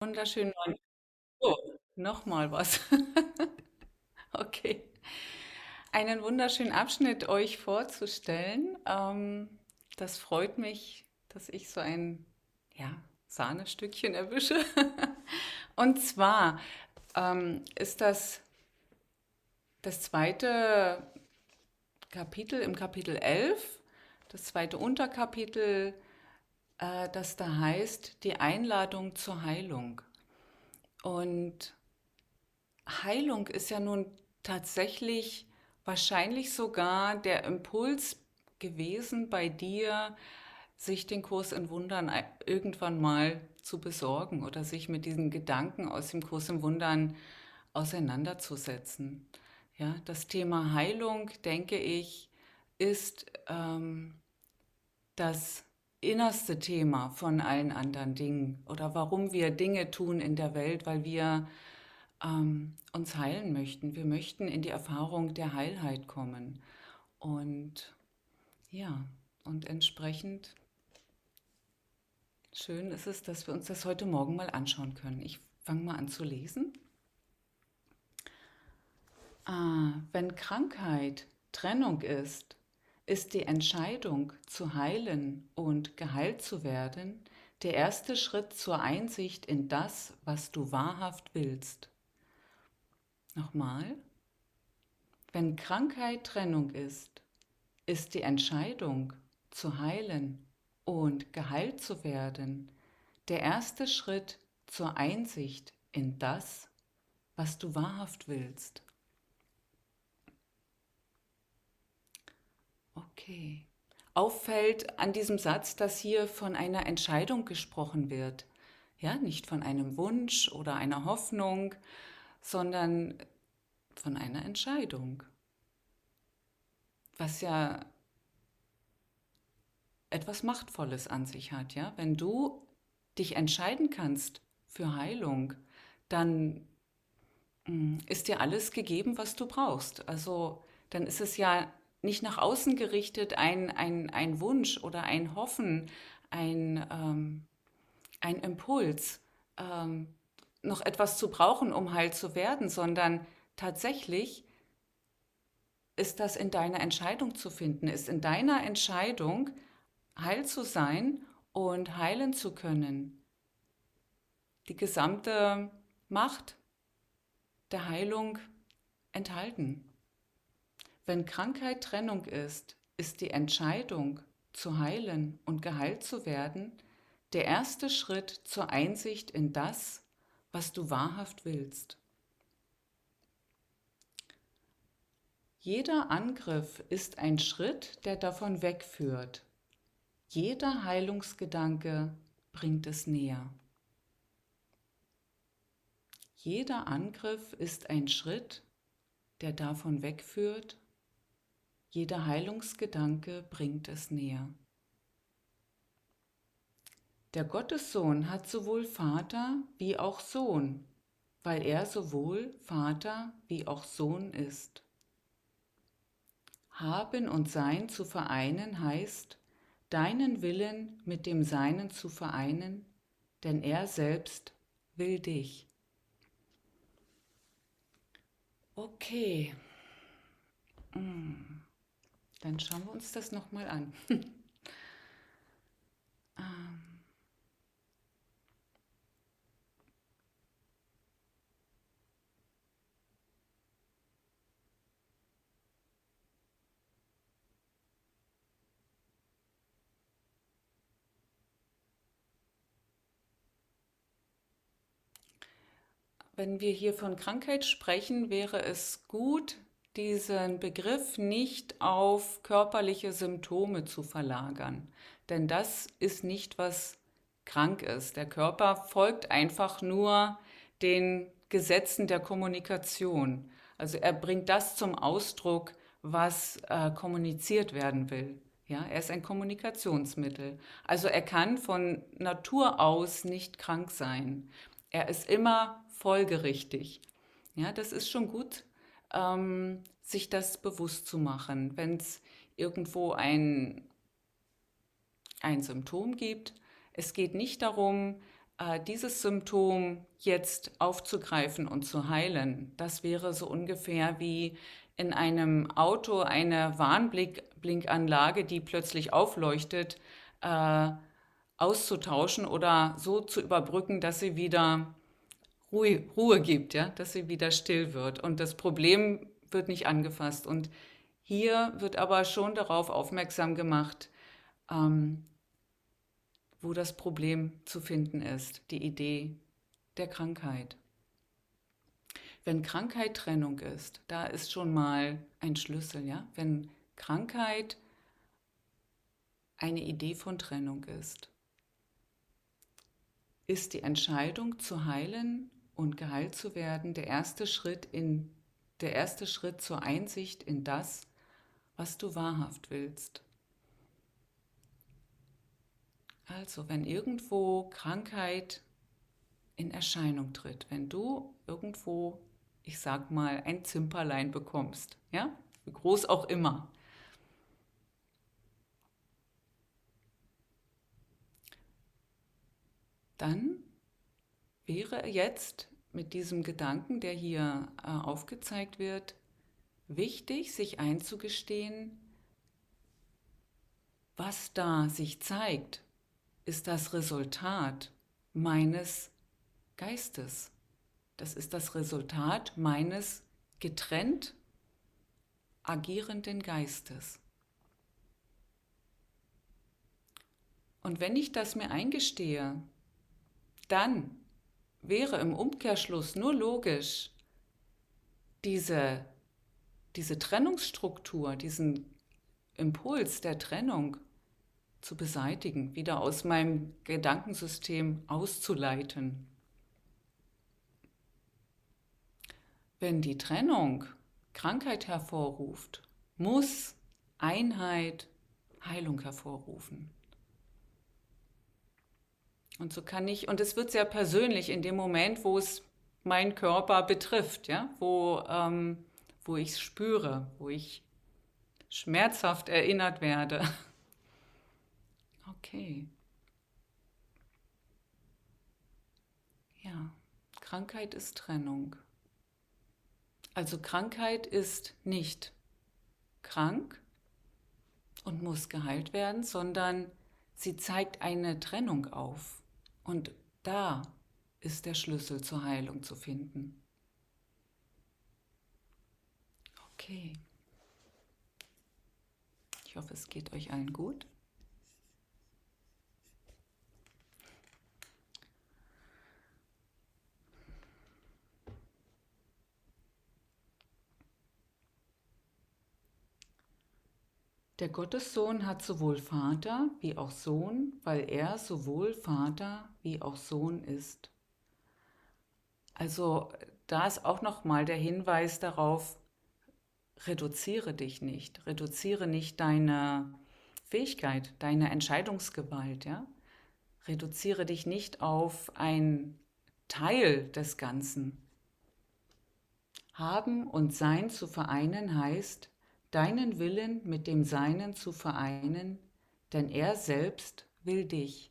Wunderschönen Oh, noch was. Okay. Einen wunderschönen Abschnitt euch vorzustellen. Ähm, das freut mich, dass ich so ein, ja, Sahnestückchen erwische. Und zwar ähm, ist das das zweite Kapitel im Kapitel 11, das zweite Unterkapitel, äh, das da heißt, die Einladung zur Heilung. Und Heilung ist ja nun tatsächlich wahrscheinlich sogar der Impuls gewesen bei dir, sich den Kurs in Wundern irgendwann mal zu besorgen oder sich mit diesen Gedanken aus dem Kurs in Wundern auseinanderzusetzen. Ja, das Thema Heilung, denke ich, ist ähm, das innerste Thema von allen anderen Dingen oder warum wir Dinge tun in der Welt, weil wir ähm, uns heilen möchten. Wir möchten in die Erfahrung der Heilheit kommen. Und ja, und entsprechend schön ist es, dass wir uns das heute Morgen mal anschauen können. Ich fange mal an zu lesen. Ah, wenn Krankheit Trennung ist, ist die Entscheidung zu heilen und geheilt zu werden der erste Schritt zur Einsicht in das, was du wahrhaft willst. Nochmal. Wenn Krankheit Trennung ist, ist die Entscheidung zu heilen und geheilt zu werden der erste Schritt zur Einsicht in das, was du wahrhaft willst. Okay. Auffällt an diesem Satz, dass hier von einer Entscheidung gesprochen wird. Ja, nicht von einem Wunsch oder einer Hoffnung, sondern von einer Entscheidung. Was ja etwas Machtvolles an sich hat, ja? Wenn du dich entscheiden kannst für Heilung, dann mm, ist dir alles gegeben, was du brauchst. Also dann ist es ja nicht nach außen gerichtet ein, ein, ein Wunsch oder ein Hoffen, ein, ähm, ein Impuls, ähm, noch etwas zu brauchen, um heil zu werden, sondern tatsächlich ist das in deiner Entscheidung zu finden, ist in deiner Entscheidung heil zu sein und heilen zu können. Die gesamte Macht der Heilung enthalten. Wenn Krankheit Trennung ist, ist die Entscheidung zu heilen und geheilt zu werden der erste Schritt zur Einsicht in das, was du wahrhaft willst. Jeder Angriff ist ein Schritt, der davon wegführt. Jeder Heilungsgedanke bringt es näher. Jeder Angriff ist ein Schritt, der davon wegführt. Jeder Heilungsgedanke bringt es näher. Der Gottessohn hat sowohl Vater wie auch Sohn, weil er sowohl Vater wie auch Sohn ist. Haben und Sein zu vereinen heißt, deinen Willen mit dem Seinen zu vereinen, denn er selbst will dich. Okay, Mm, dann schauen wir uns das nochmal an. Ähm, Wenn wir hier von Krankheit sprechen, wäre es gut, diesen Begriff nicht auf körperliche Symptome zu verlagern. Denn das ist nicht, was krank ist. Der Körper folgt einfach nur den Gesetzen der Kommunikation. Also er bringt das zum Ausdruck, was äh, kommuniziert werden will. Ja, er ist ein Kommunikationsmittel. Also er kann von Natur aus nicht krank sein. Er ist immer folgerichtig. Ja, das ist schon gut, ähm, sich das bewusst zu machen. Wenn es irgendwo ein, ein Symptom gibt, es geht nicht darum, äh, dieses Symptom jetzt aufzugreifen und zu heilen, das wäre so ungefähr wie in einem Auto eine Warnblinkanlage, die plötzlich aufleuchtet, äh, auszutauschen oder so zu überbrücken, dass sie wieder Ruhe, Ruhe gibt, ja, dass sie wieder still wird und das Problem wird nicht angefasst. Und hier wird aber schon darauf aufmerksam gemacht, ähm, wo das Problem zu finden ist, die Idee der Krankheit. Wenn Krankheit Trennung ist, da ist schon mal ein Schlüssel, ja? Wenn Krankheit eine Idee von Trennung ist, ist die Entscheidung zu heilen und geheilt zu werden der erste Schritt in der erste Schritt zur Einsicht in das, was du wahrhaft willst. Also, wenn irgendwo Krankheit in Erscheinung tritt, wenn du irgendwo, ich sag mal, ein Zimperlein bekommst, ja, wie groß auch immer, dann wäre jetzt mit diesem Gedanken, der hier äh, aufgezeigt wird, wichtig, sich einzugestehen, was da sich zeigt, ist das Resultat meines Geistes. Das ist das Resultat meines getrennt agierenden Geistes. Und wenn ich das mir eingestehe, dann wäre im Umkehrschluss nur logisch, diese, diese Trennungsstruktur, diesen Impuls der Trennung zu beseitigen, wieder aus meinem Gedankensystem auszuleiten. Wenn die Trennung Krankheit hervorruft, muss Einheit Heilung hervorrufen. Und so kann ich, und es wird sehr persönlich in dem Moment, wo es meinen Körper betrifft, ja, wo, ähm, wo ich es spüre, wo ich schmerzhaft erinnert werde. Okay. Ja, Krankheit ist Trennung. Also Krankheit ist nicht krank und muss geheilt werden, sondern sie zeigt eine Trennung auf. Und da ist der Schlüssel zur Heilung zu finden. Okay. Ich hoffe, es geht euch allen gut. Der Gottessohn hat sowohl Vater wie auch Sohn, weil er sowohl Vater wie auch Sohn ist. Also da ist auch nochmal der Hinweis darauf, reduziere dich nicht, reduziere nicht deine Fähigkeit, deine Entscheidungsgewalt, ja? Reduziere dich nicht auf ein Teil des Ganzen. Haben und Sein zu vereinen heißt, deinen Willen mit dem Seinen zu vereinen, denn er selbst will dich.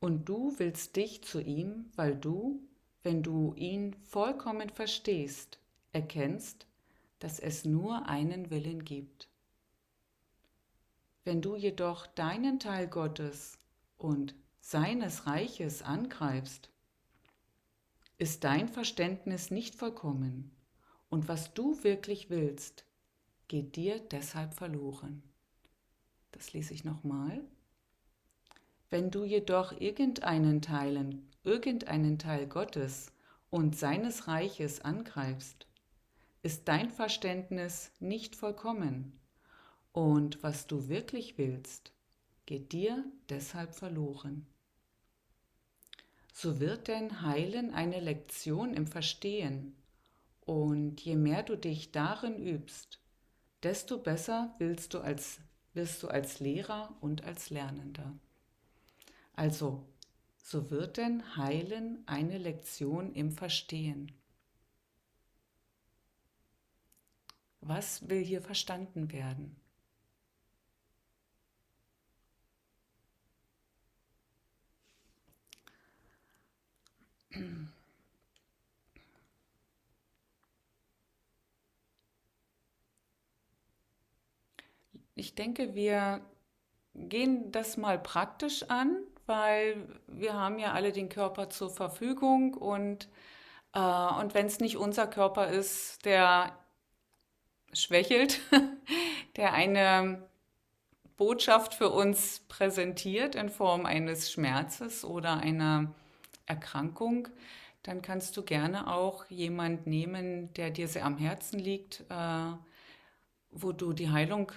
Und du willst dich zu ihm, weil du, wenn du ihn vollkommen verstehst, erkennst, dass es nur einen Willen gibt. Wenn du jedoch deinen Teil Gottes und seines Reiches angreifst, ist dein Verständnis nicht vollkommen und was du wirklich willst, geht dir deshalb verloren. Das lese ich nochmal. Wenn du jedoch irgendeinen Teilen, irgendeinen Teil Gottes und seines Reiches angreifst, ist dein Verständnis nicht vollkommen und was du wirklich willst, geht dir deshalb verloren. So wird denn Heilen eine Lektion im Verstehen und je mehr du dich darin übst, desto besser willst du als, wirst du als Lehrer und als Lernender. Also, so wird denn Heilen eine Lektion im Verstehen. Was will hier verstanden werden? Ich denke, wir gehen das mal praktisch an, weil wir haben ja alle den Körper zur Verfügung und, äh, und wenn es nicht unser Körper ist, der schwächelt, der eine Botschaft für uns präsentiert in Form eines Schmerzes oder einer Erkrankung, dann kannst du gerne auch jemand nehmen, der dir sehr am Herzen liegt, äh, wo du die Heilung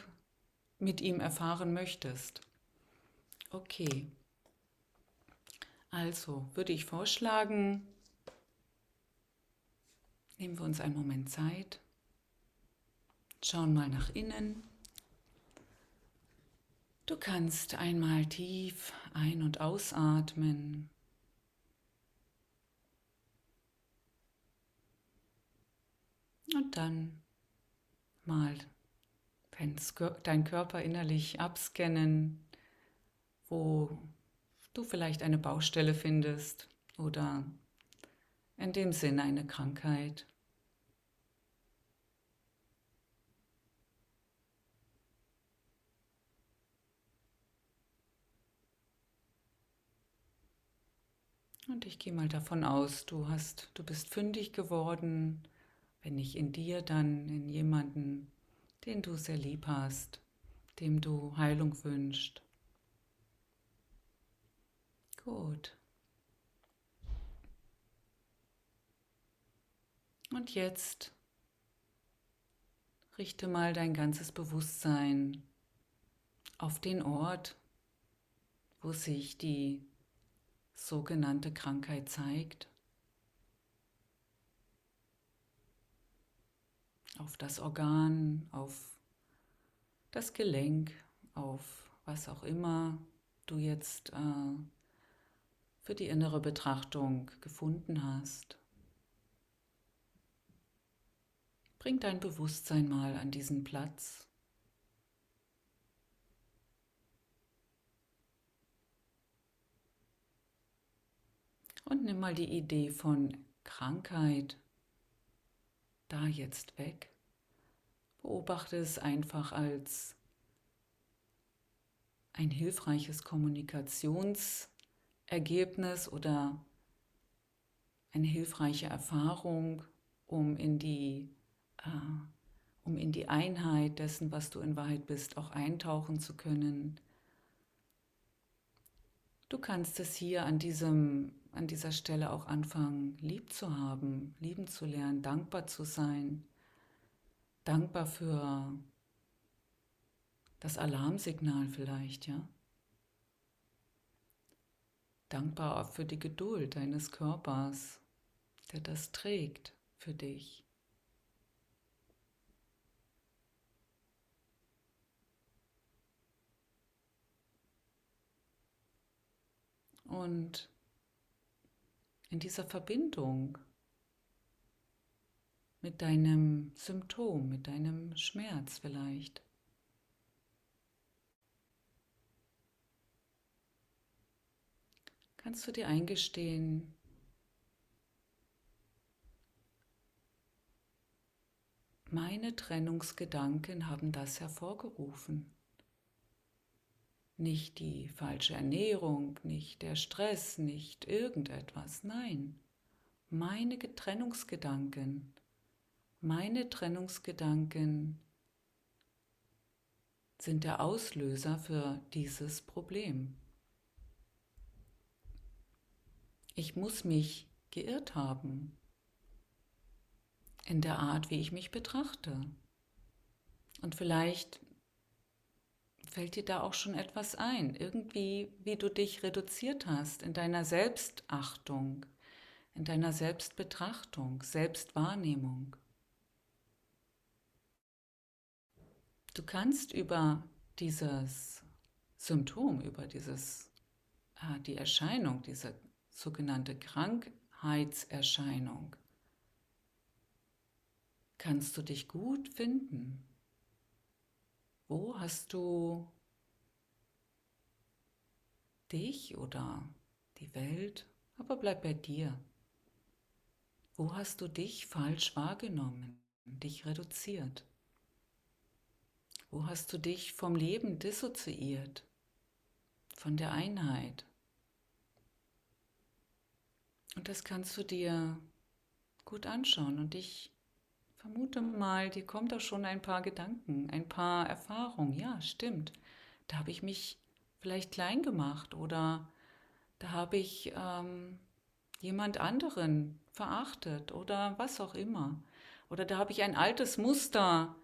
mit ihm erfahren möchtest. Okay. Also würde ich vorschlagen, nehmen wir uns einen Moment Zeit, schauen mal nach innen. Du kannst einmal tief ein- und ausatmen. Und dann mal dein Körper innerlich abscannen, wo du vielleicht eine Baustelle findest oder in dem Sinne eine Krankheit. Und ich gehe mal davon aus, du hast, du bist fündig geworden, wenn nicht in dir, dann in jemanden, den du sehr lieb hast, dem du Heilung wünschst. Gut. Und jetzt richte mal dein ganzes Bewusstsein auf den Ort, wo sich die sogenannte Krankheit zeigt. Auf das Organ, auf das Gelenk, auf was auch immer du jetzt äh, für die innere Betrachtung gefunden hast. Bring dein Bewusstsein mal an diesen Platz. Und nimm mal die Idee von Krankheit da jetzt weg. Beobachte es einfach als ein hilfreiches Kommunikations- Ergebnis oder eine hilfreiche Erfahrung, um in die, äh, um in die Einheit dessen, was du in Wahrheit bist, auch eintauchen zu können. Du kannst es hier an, diesem, an dieser Stelle auch anfangen, lieb zu haben, lieben zu lernen, dankbar zu sein, dankbar für das Alarmsignal vielleicht, ja dankbar für die Geduld deines Körpers, der das trägt für dich. Und in dieser Verbindung mit deinem Symptom, mit deinem Schmerz vielleicht, kannst du dir eingestehen, meine Trennungsgedanken haben das hervorgerufen. Nicht die falsche Ernährung, nicht der Stress, nicht irgendetwas, nein, meine Trennungsgedanken, meine Trennungsgedanken sind der Auslöser für dieses Problem. Ich muss mich geirrt haben in der Art, wie ich mich betrachte. Und vielleicht fällt dir da auch schon etwas ein, irgendwie, wie du dich reduziert hast in deiner Selbstachtung, in deiner Selbstbetrachtung, Selbstwahrnehmung. Du kannst über dieses Symptom, über dieses, äh, die Erscheinung, diese sogenannte Krankheitserscheinung, kannst du dich gut finden. Wo hast du dich oder die Welt, aber bleib bei dir. Wo hast du dich falsch wahrgenommen, dich reduziert? Wo hast du dich vom Leben dissoziiert, von der Einheit? Und das kannst du dir gut anschauen und ich vermute mal, dir kommt da schon ein paar Gedanken, ein paar Erfahrungen. Ja, stimmt. Da habe ich mich vielleicht klein gemacht oder da habe ich ähm, jemand anderen verachtet oder was auch immer. Oder da habe ich ein altes Muster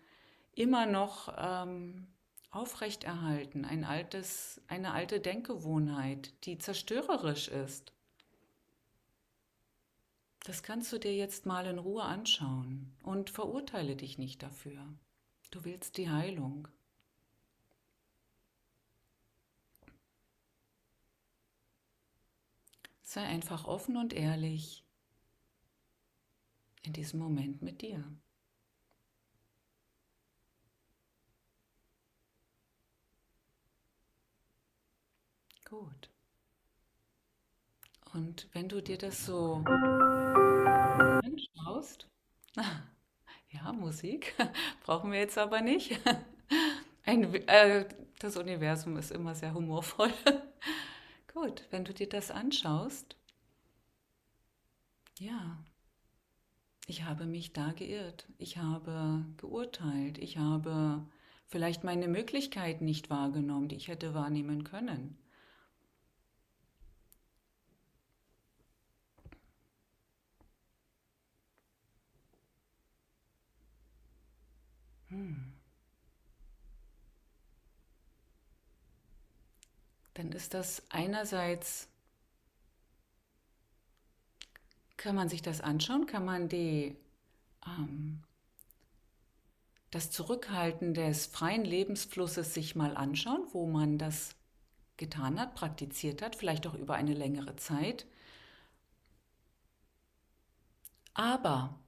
immer noch ähm, aufrechterhalten, ein altes, eine alte Denkgewohnheit, die zerstörerisch ist. Das kannst du dir jetzt mal in Ruhe anschauen und verurteile dich nicht dafür. Du willst die Heilung. Sei einfach offen und ehrlich in diesem Moment mit dir. Gut. Und wenn du dir das so anschaust, ja, Musik brauchen wir jetzt aber nicht. Ein, äh, das Universum ist immer sehr humorvoll. Gut, wenn du dir das anschaust, ja, ich habe mich da geirrt, ich habe geurteilt, ich habe vielleicht meine Möglichkeiten nicht wahrgenommen, die ich hätte wahrnehmen können. Dann ist das einerseits, kann man sich das anschauen, kann man die, ähm, das Zurückhalten des freien Lebensflusses sich mal anschauen, wo man das getan hat, praktiziert hat, vielleicht auch über eine längere Zeit. Aber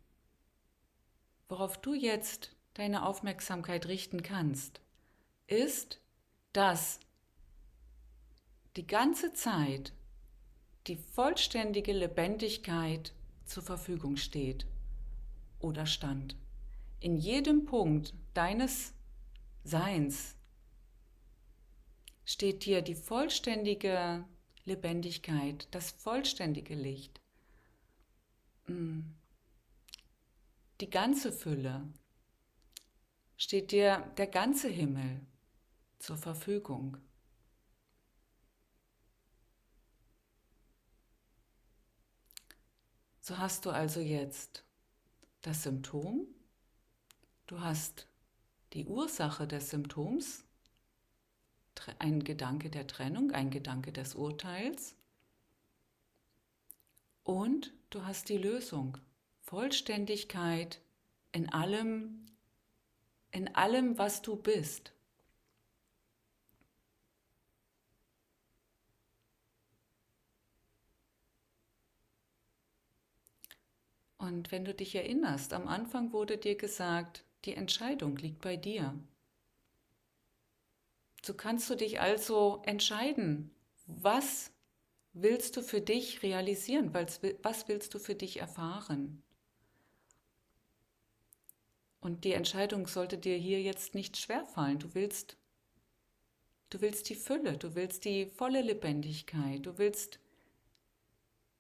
worauf du jetzt deine Aufmerksamkeit richten kannst, ist, dass die ganze Zeit die vollständige Lebendigkeit zur Verfügung steht oder stand. In jedem Punkt deines Seins steht dir die vollständige Lebendigkeit, das vollständige Licht, mm. die ganze Fülle, steht dir der ganze Himmel zur Verfügung. So hast du also jetzt das Symptom, du hast die Ursache des Symptoms, ein Gedanke der Trennung, ein Gedanke des Urteils und du hast die Lösung, Vollständigkeit in allem, in allem, was du bist. Und wenn du dich erinnerst, am Anfang wurde dir gesagt, die Entscheidung liegt bei dir. So kannst du dich also entscheiden, was willst du für dich realisieren, was willst du für dich erfahren. Und die Entscheidung sollte dir hier jetzt nicht schwerfallen. Du willst, du willst die Fülle, du willst die volle Lebendigkeit, du willst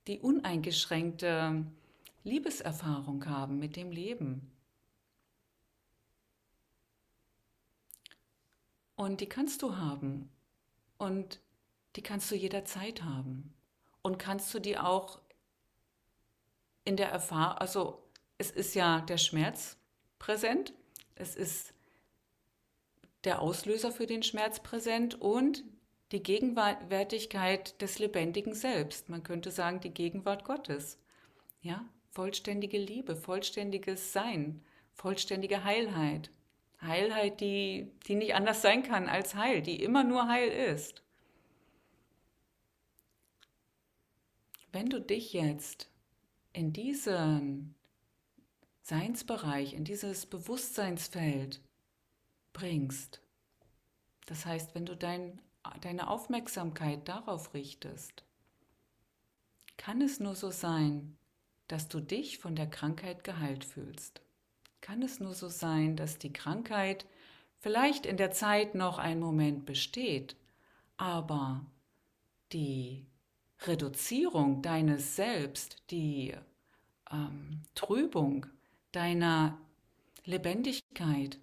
die uneingeschränkte Liebeserfahrung haben mit dem Leben. Und die kannst du haben. Und die kannst du jederzeit haben. Und kannst du die auch in der Erfahrung, also es ist ja der Schmerz präsent, es ist der Auslöser für den Schmerz präsent und die Gegenwärtigkeit des lebendigen Selbst. Man könnte sagen, die Gegenwart Gottes. Ja, vollständige Liebe, vollständiges Sein, vollständige Heilheit. Heilheit, die, die nicht anders sein kann als Heil, die immer nur Heil ist. Wenn du dich jetzt in diesen Seinsbereich, in dieses Bewusstseinsfeld bringst. Das heißt, wenn du dein, deine Aufmerksamkeit darauf richtest, kann es nur so sein, dass du dich von der Krankheit geheilt fühlst. Kann es nur so sein, dass die Krankheit vielleicht in der Zeit noch einen Moment besteht, aber die Reduzierung deines Selbst, die ähm, Trübung deiner Lebendigkeit,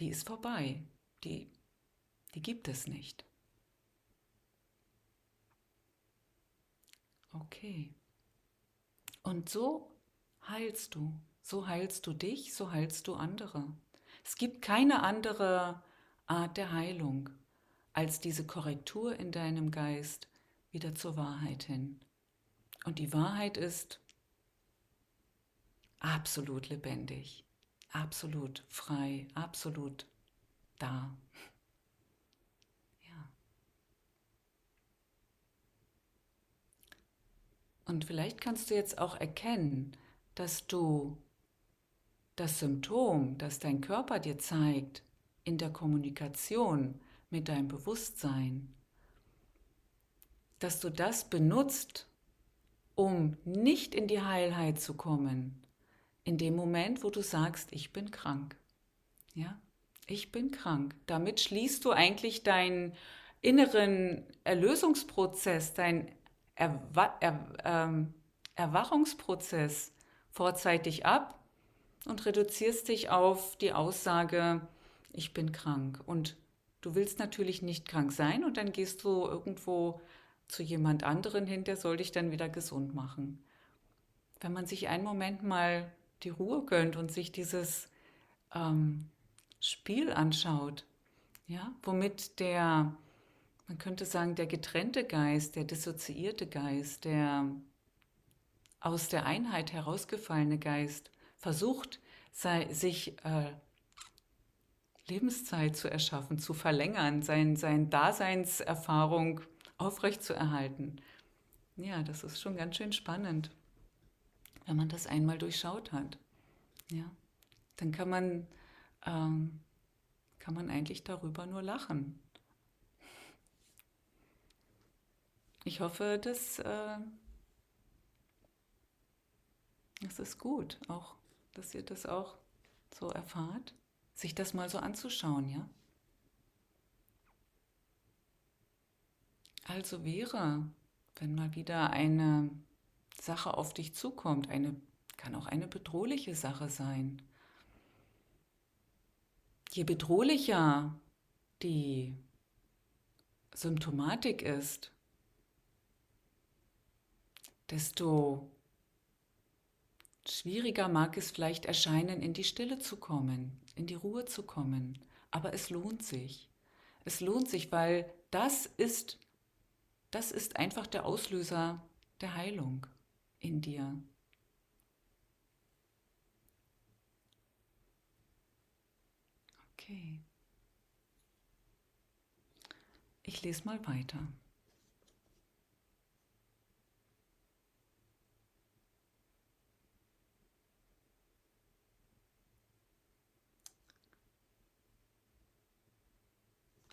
die ist vorbei, die, die gibt es nicht. Okay. Und so heilst du, so heilst du dich, so heilst du andere. Es gibt keine andere Art der Heilung als diese Korrektur in deinem Geist wieder zur Wahrheit hin. Und die Wahrheit ist absolut lebendig, absolut frei, absolut da. Ja. Und vielleicht kannst du jetzt auch erkennen, dass du das Symptom, das dein Körper dir zeigt, in der Kommunikation mit deinem Bewusstsein, dass du das benutzt, um nicht in die Heilheit zu kommen, in dem Moment, wo du sagst, ich bin krank. Ja, ich bin krank. Damit schließt du eigentlich deinen inneren Erlösungsprozess, deinen Erwa er ähm, Erwachungsprozess vorzeitig ab und reduzierst dich auf die Aussage, ich bin krank. Und du willst natürlich nicht krank sein und dann gehst du irgendwo zu jemand anderen hin, der soll dich dann wieder gesund machen. Wenn man sich einen Moment mal die Ruhe gönnt und sich dieses ähm, Spiel anschaut, ja, womit der, man könnte sagen, der getrennte Geist, der dissoziierte Geist, der aus der Einheit herausgefallene Geist versucht, sei, sich äh, Lebenszeit zu erschaffen, zu verlängern, sein, sein Daseinserfahrung aufrechtzuerhalten. Ja, das ist schon ganz schön spannend, wenn man das einmal durchschaut hat. Ja, dann kann man, ähm, kann man eigentlich darüber nur lachen. Ich hoffe, dass äh, das ist gut, auch, dass ihr das auch so erfahrt, sich das mal so anzuschauen, ja. Also wäre, wenn mal wieder eine Sache auf dich zukommt, eine, kann auch eine bedrohliche Sache sein. Je bedrohlicher die Symptomatik ist, desto schwieriger mag es vielleicht erscheinen, in die Stille zu kommen, in die Ruhe zu kommen. Aber es lohnt sich. Es lohnt sich, weil das ist das ist einfach der Auslöser der Heilung in dir. Okay. Ich lese mal weiter.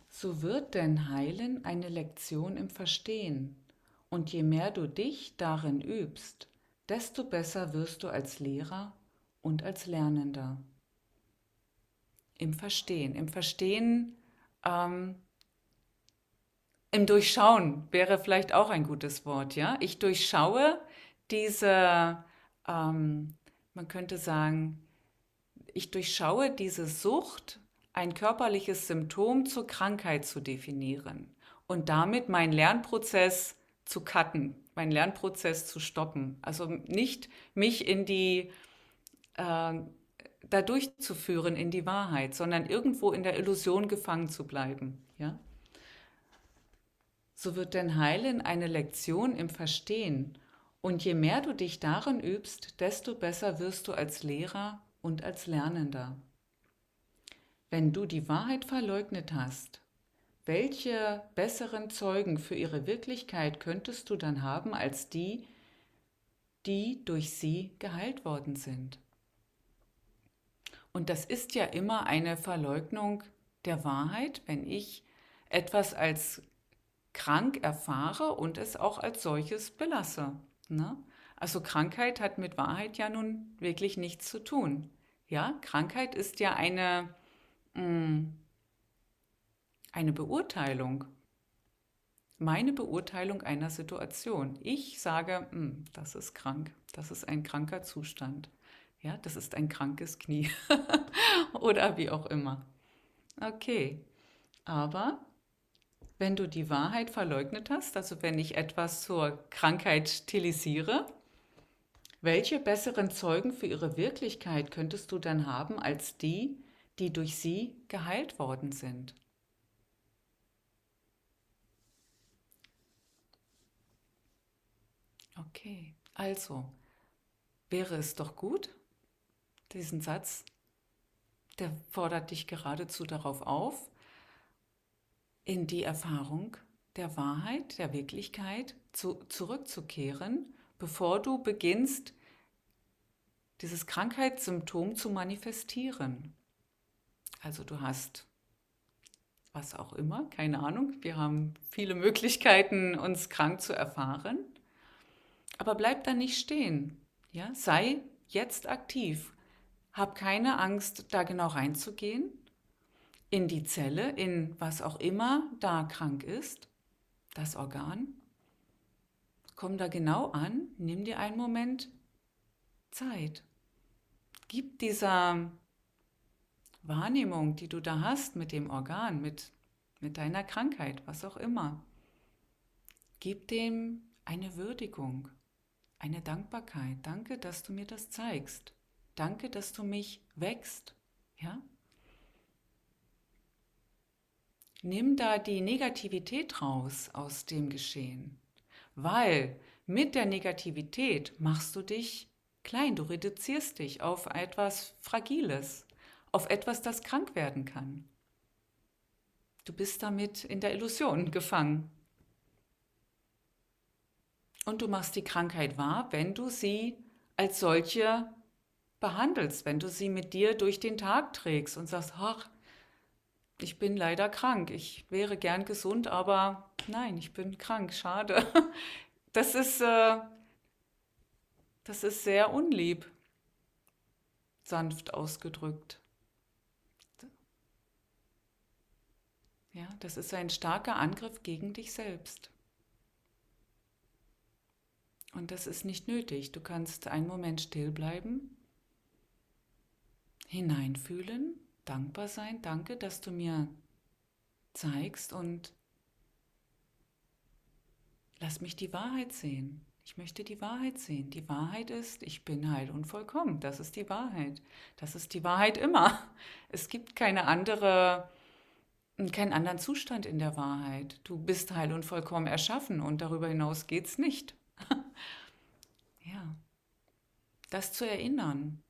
So wird denn Heilen eine Lektion im Verstehen, und je mehr du dich darin übst, desto besser wirst du als Lehrer und als Lernender. Im Verstehen, im Verstehen, ähm, im Durchschauen wäre vielleicht auch ein gutes Wort, ja. Ich durchschaue diese, ähm, man könnte sagen, ich durchschaue diese Sucht ein körperliches Symptom zur Krankheit zu definieren und damit meinen Lernprozess zu cutten, meinen Lernprozess zu stoppen. Also nicht mich in die, äh, da durchzuführen in die Wahrheit, sondern irgendwo in der Illusion gefangen zu bleiben. Ja? So wird denn Heilen eine Lektion im Verstehen. Und je mehr du dich darin übst, desto besser wirst du als Lehrer und als Lernender. Wenn du die Wahrheit verleugnet hast, welche besseren Zeugen für ihre Wirklichkeit könntest du dann haben als die, die durch sie geheilt worden sind? Und das ist ja immer eine Verleugnung der Wahrheit, wenn ich etwas als krank erfahre und es auch als solches belasse. Ne? Also Krankheit hat mit Wahrheit ja nun wirklich nichts zu tun. Ja, Krankheit ist ja eine, mh, mm, eine Beurteilung. Meine Beurteilung einer Situation. Ich sage, mh, mm, das ist krank, das ist ein kranker Zustand. Ja, das ist ein krankes Knie oder wie auch immer. Okay, aber wenn du die Wahrheit verleugnet hast, also wenn ich etwas zur Krankheit stilisiere, welche besseren Zeugen für ihre Wirklichkeit könntest du dann haben als die, die durch sie geheilt worden sind? Okay, also wäre es doch gut, diesen Satz, der fordert dich geradezu darauf auf, in die Erfahrung der Wahrheit, der Wirklichkeit zu, zurückzukehren, bevor du beginnst, dieses Krankheitssymptom zu manifestieren. Also du hast was auch immer, keine Ahnung, wir haben viele Möglichkeiten, uns krank zu erfahren, aber bleib da nicht stehen. Ja? Sei jetzt aktiv. Hab keine Angst, da genau reinzugehen, in die Zelle, in was auch immer da krank ist, das Organ. Komm da genau an, nimm dir einen Moment Zeit. Gib dieser Wahrnehmung, die du da hast mit dem Organ, mit, mit deiner Krankheit, was auch immer, gib dem eine Würdigung, eine Dankbarkeit. Danke, dass du mir das zeigst. Danke, dass du mich wächst. Ja? Nimm da die Negativität raus aus dem Geschehen, weil mit der Negativität machst du dich klein, du reduzierst dich auf etwas Fragiles, auf etwas, das krank werden kann. Du bist damit in der Illusion gefangen. Und du machst die Krankheit wahr, wenn du sie als solche behandelst, wenn du sie mit dir durch den Tag trägst und sagst, ach, ich bin leider krank. Ich wäre gern gesund, aber nein, ich bin krank. Schade. Das ist, äh, das ist sehr unlieb, sanft ausgedrückt. Ja, das ist ein starker Angriff gegen dich selbst. Und das ist nicht nötig. Du kannst einen Moment still bleiben, hineinfühlen dankbar sein. Danke, dass du mir zeigst und lass mich die Wahrheit sehen. Ich möchte die Wahrheit sehen. Die Wahrheit ist, ich bin heil und vollkommen. Das ist die Wahrheit. Das ist die Wahrheit immer. Es gibt keine andere, keinen anderen Zustand in der Wahrheit. Du bist heil und vollkommen erschaffen und darüber hinaus geht es nicht. Ja. Das zu erinnern,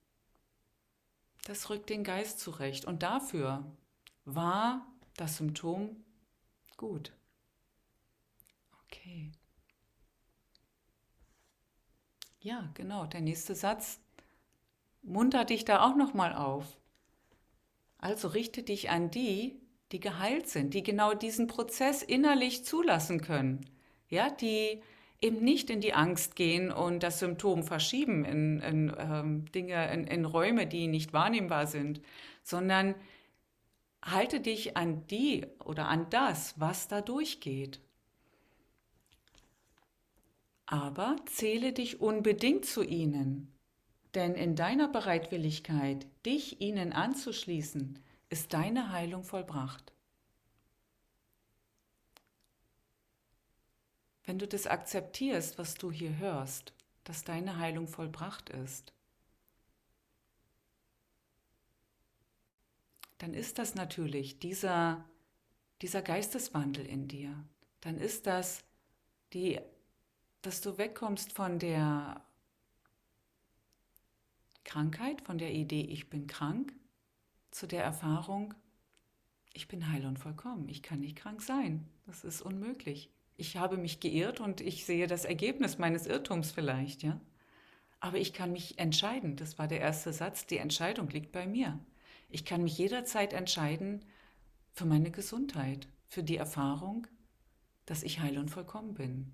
das rückt den Geist zurecht. Und dafür war das Symptom gut. Okay. Ja, genau. Der nächste Satz muntert dich da auch nochmal auf. Also richte dich an die, die geheilt sind, die genau diesen Prozess innerlich zulassen können. Ja, die eben nicht in die Angst gehen und das Symptom verschieben in, in ähm, Dinge, in, in Räume, die nicht wahrnehmbar sind, sondern halte dich an die oder an das, was da durchgeht. Aber zähle dich unbedingt zu ihnen, denn in deiner Bereitwilligkeit, dich ihnen anzuschließen, ist deine Heilung vollbracht. Wenn du das akzeptierst, was du hier hörst, dass deine Heilung vollbracht ist, dann ist das natürlich dieser, dieser Geisteswandel in dir. Dann ist das, die, dass du wegkommst von der Krankheit, von der Idee, ich bin krank, zu der Erfahrung, ich bin heil und vollkommen, ich kann nicht krank sein. Das ist unmöglich ich habe mich geirrt und ich sehe das Ergebnis meines Irrtums vielleicht, ja. Aber ich kann mich entscheiden. Das war der erste Satz. Die Entscheidung liegt bei mir. Ich kann mich jederzeit entscheiden für meine Gesundheit, für die Erfahrung, dass ich heil und vollkommen bin.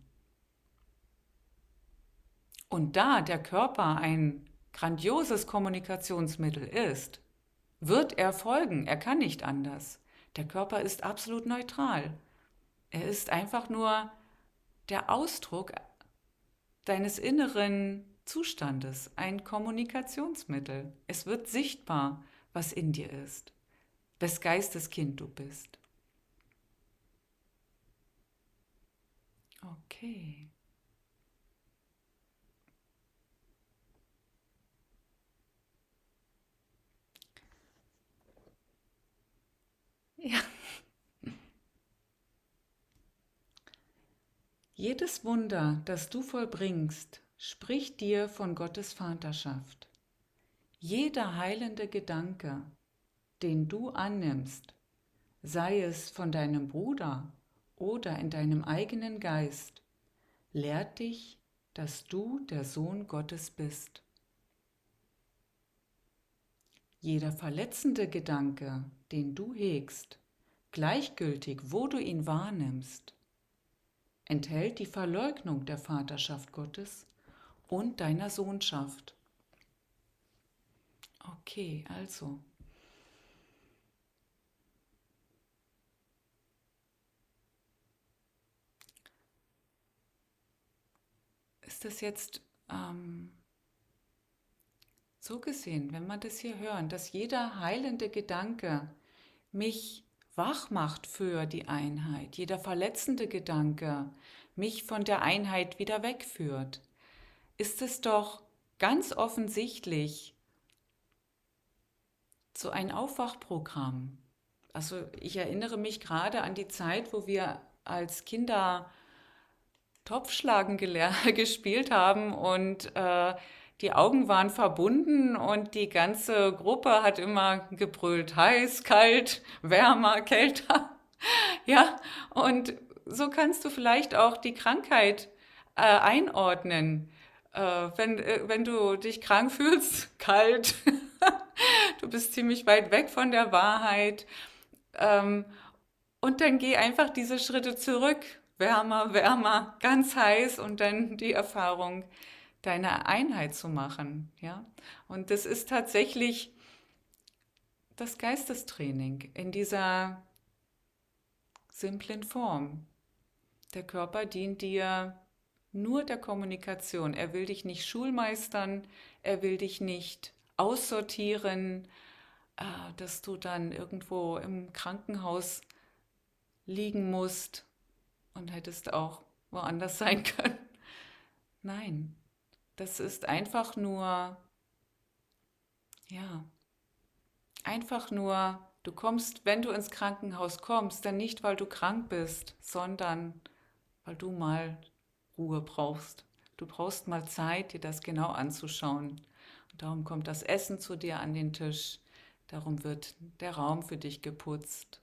Und da der Körper ein grandioses Kommunikationsmittel ist, wird er folgen. Er kann nicht anders. Der Körper ist absolut neutral. Er ist einfach nur der Ausdruck deines inneren Zustandes, ein Kommunikationsmittel. Es wird sichtbar, was in dir ist, wes Geisteskind du bist. Okay. Ja. Jedes Wunder, das du vollbringst, spricht dir von Gottes Vaterschaft. Jeder heilende Gedanke, den du annimmst, sei es von deinem Bruder oder in deinem eigenen Geist, lehrt dich, dass du der Sohn Gottes bist. Jeder verletzende Gedanke, den du hegst, gleichgültig, wo du ihn wahrnimmst, enthält die Verleugnung der Vaterschaft Gottes und deiner Sohnschaft. Okay, also. Ist das jetzt ähm, so gesehen, wenn man das hier hören, dass jeder heilende Gedanke mich wach macht für die Einheit, jeder verletzende Gedanke mich von der Einheit wieder wegführt, ist es doch ganz offensichtlich so ein Aufwachprogramm. Also ich erinnere mich gerade an die Zeit, wo wir als Kinder Topfschlagen gespielt haben und äh, die Augen waren verbunden und die ganze Gruppe hat immer gebrüllt, heiß, kalt, wärmer, kälter. Ja, und so kannst du vielleicht auch die Krankheit äh, einordnen. Äh, wenn, äh, wenn du dich krank fühlst, kalt, du bist ziemlich weit weg von der Wahrheit. Ähm, und dann geh einfach diese Schritte zurück, wärmer, wärmer, ganz heiß und dann die Erfahrung, deine Einheit zu machen. Ja? Und das ist tatsächlich das Geistestraining in dieser simplen Form. Der Körper dient dir nur der Kommunikation. Er will dich nicht schulmeistern, er will dich nicht aussortieren, äh, dass du dann irgendwo im Krankenhaus liegen musst und hättest auch woanders sein können. Nein, das ist einfach nur, ja, einfach nur, du kommst, wenn du ins Krankenhaus kommst, dann nicht, weil du krank bist, sondern weil du mal Ruhe brauchst. Du brauchst mal Zeit, dir das genau anzuschauen. Und darum kommt das Essen zu dir an den Tisch. Darum wird der Raum für dich geputzt.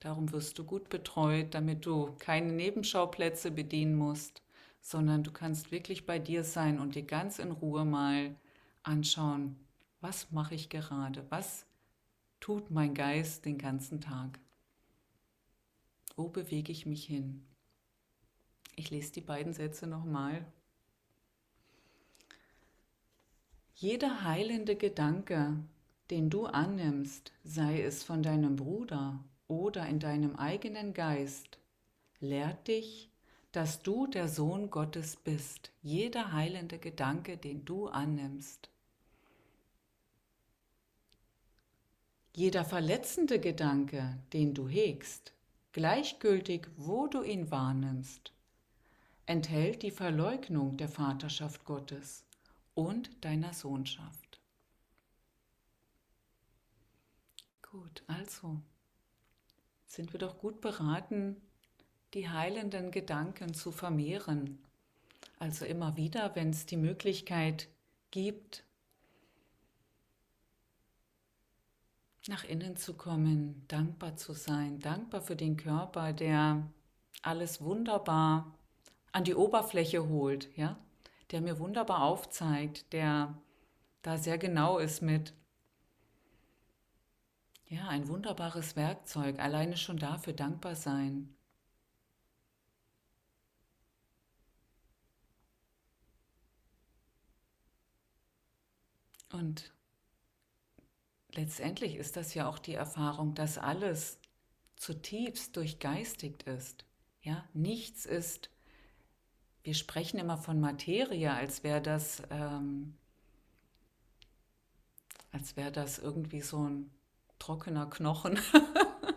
Darum wirst du gut betreut, damit du keine Nebenschauplätze bedienen musst sondern du kannst wirklich bei dir sein und dir ganz in Ruhe mal anschauen, was mache ich gerade, was tut mein Geist den ganzen Tag, wo bewege ich mich hin. Ich lese die beiden Sätze nochmal. Jeder heilende Gedanke, den du annimmst, sei es von deinem Bruder oder in deinem eigenen Geist, lehrt dich, dass du der Sohn Gottes bist, jeder heilende Gedanke, den du annimmst. Jeder verletzende Gedanke, den du hegst, gleichgültig wo du ihn wahrnimmst, enthält die Verleugnung der Vaterschaft Gottes und deiner Sohnschaft. Gut, also sind wir doch gut beraten, die heilenden Gedanken zu vermehren. Also immer wieder, wenn es die Möglichkeit gibt, nach innen zu kommen, dankbar zu sein, dankbar für den Körper, der alles wunderbar an die Oberfläche holt, ja, der mir wunderbar aufzeigt, der da sehr genau ist mit. Ja, ein wunderbares Werkzeug, alleine schon dafür dankbar sein. Und letztendlich ist das ja auch die Erfahrung, dass alles zutiefst durchgeistigt ist. Ja, nichts ist. Wir sprechen immer von Materie, als wäre das, ähm, als das irgendwie so ein trockener Knochen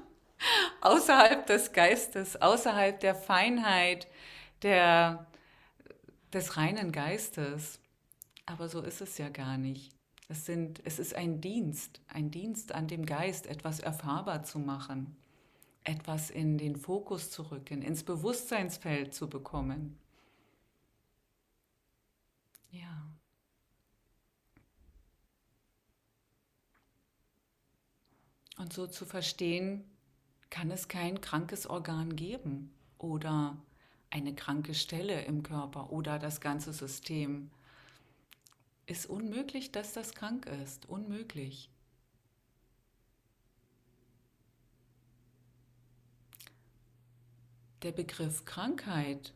außerhalb des Geistes, außerhalb der Feinheit, der, des reinen Geistes. Aber so ist es ja gar nicht. Es, sind, es ist ein Dienst, ein Dienst an dem Geist, etwas erfahrbar zu machen, etwas in den Fokus zu rücken, ins Bewusstseinsfeld zu bekommen. Ja. Und so zu verstehen, kann es kein krankes Organ geben oder eine kranke Stelle im Körper oder das ganze System. Ist unmöglich, dass das krank ist. Unmöglich. Der Begriff Krankheit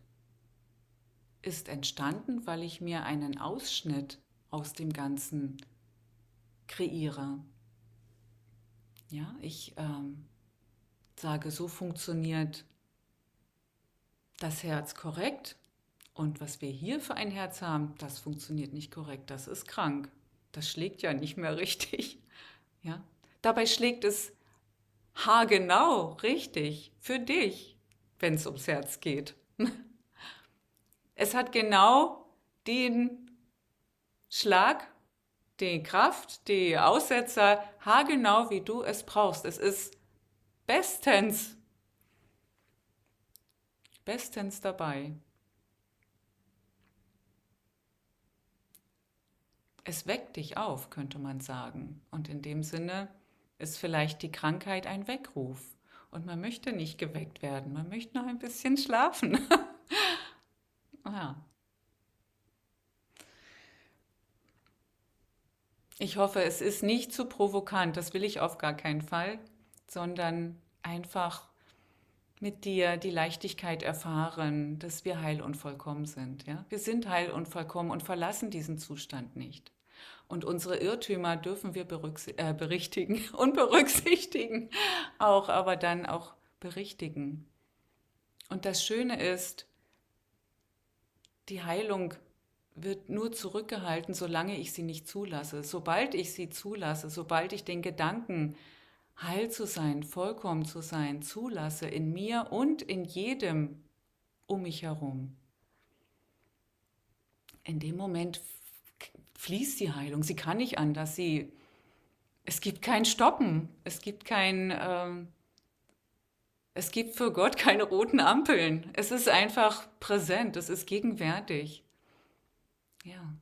ist entstanden, weil ich mir einen Ausschnitt aus dem Ganzen kreiere. Ja, ich ähm, sage, so funktioniert das Herz korrekt und was wir hier für ein Herz haben, das funktioniert nicht korrekt, das ist krank. Das schlägt ja nicht mehr richtig. Ja? Dabei schlägt es haargenau richtig für dich, wenn es ums Herz geht. Es hat genau den Schlag die Kraft, die Aussetzer haargenau, wie du es brauchst. Es ist bestens, bestens dabei. Es weckt dich auf, könnte man sagen. Und in dem Sinne ist vielleicht die Krankheit ein Weckruf. Und man möchte nicht geweckt werden, man möchte noch ein bisschen schlafen. ja. Ich hoffe, es ist nicht zu provokant, das will ich auf gar keinen Fall, sondern einfach mit dir die Leichtigkeit erfahren, dass wir heil und vollkommen sind. Ja? Wir sind heil und vollkommen und verlassen diesen Zustand nicht. Und unsere Irrtümer dürfen wir äh, berichtigen und berücksichtigen, auch aber dann auch berichtigen. Und das Schöne ist, die Heilung wird nur zurückgehalten, solange ich sie nicht zulasse. Sobald ich sie zulasse, sobald ich den Gedanken, heil zu sein, vollkommen zu sein, zulasse in mir und in jedem um mich herum, in dem Moment fließt die Heilung. Sie kann nicht anders. Sie, es gibt kein Stoppen. Es gibt kein, ähm, es gibt für Gott keine roten Ampeln. Es ist einfach präsent. Es ist gegenwärtig. Ja.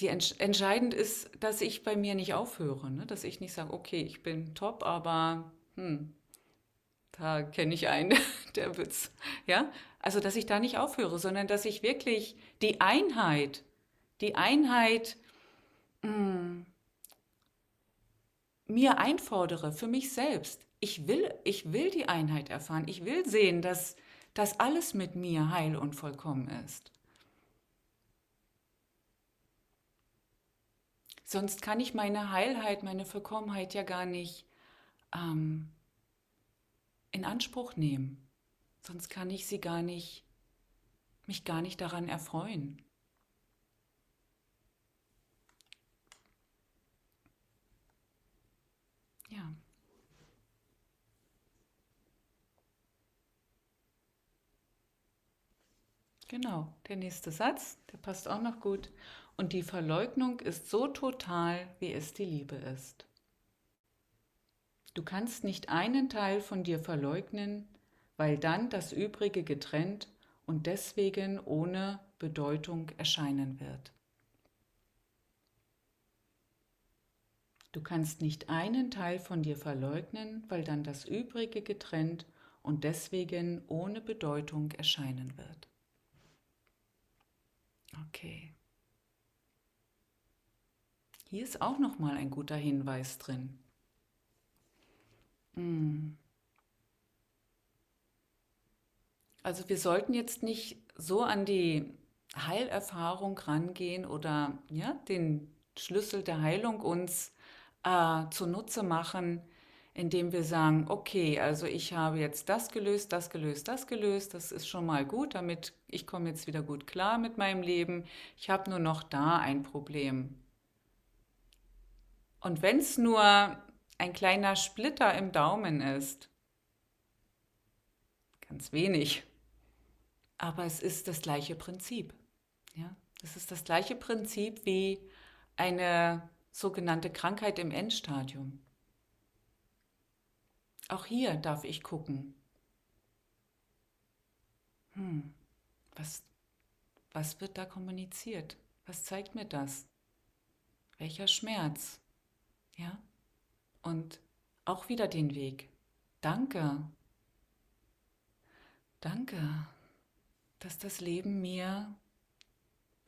Die entscheidend ist, dass ich bei mir nicht aufhöre, ne? dass ich nicht sage, okay, ich bin top, aber hm, da kenne ich einen, der wird's, ja. Also, dass ich da nicht aufhöre, sondern dass ich wirklich die Einheit, die Einheit mh, hm, mir einfordere für mich selbst. Ich will, ich will die Einheit erfahren. Ich will sehen, dass, dass alles mit mir heil und vollkommen ist. Sonst kann ich meine Heilheit, meine Vollkommenheit ja gar nicht ähm, in Anspruch nehmen. Sonst kann ich sie gar nicht, mich gar nicht daran erfreuen. Ja. Genau, der nächste Satz, der passt auch noch gut. Und die Verleugnung ist so total, wie es die Liebe ist. Du kannst nicht einen Teil von dir verleugnen, weil dann das Übrige getrennt und deswegen ohne Bedeutung erscheinen wird. Du kannst nicht einen Teil von dir verleugnen, weil dann das Übrige getrennt und deswegen ohne Bedeutung erscheinen wird. Okay. Hier ist auch noch mal ein guter Hinweis drin. Hm. Also wir sollten jetzt nicht so an die Heilerfahrung rangehen oder ja, den Schlüssel der Heilung uns äh, zunutze machen, indem wir sagen, okay, also ich habe jetzt das gelöst, das gelöst, das gelöst, das ist schon mal gut, damit ich komme jetzt wieder gut klar mit meinem Leben. Ich habe nur noch da ein Problem. Und wenn es nur ein kleiner Splitter im Daumen ist, ganz wenig, aber es ist das gleiche Prinzip. Ja? Es ist das gleiche Prinzip wie eine sogenannte Krankheit im Endstadium. Auch hier darf ich gucken. Hm, was, was wird da kommuniziert? Was zeigt mir das? Welcher Schmerz? Ja? Und auch wieder den Weg. Danke. Danke, dass das Leben mir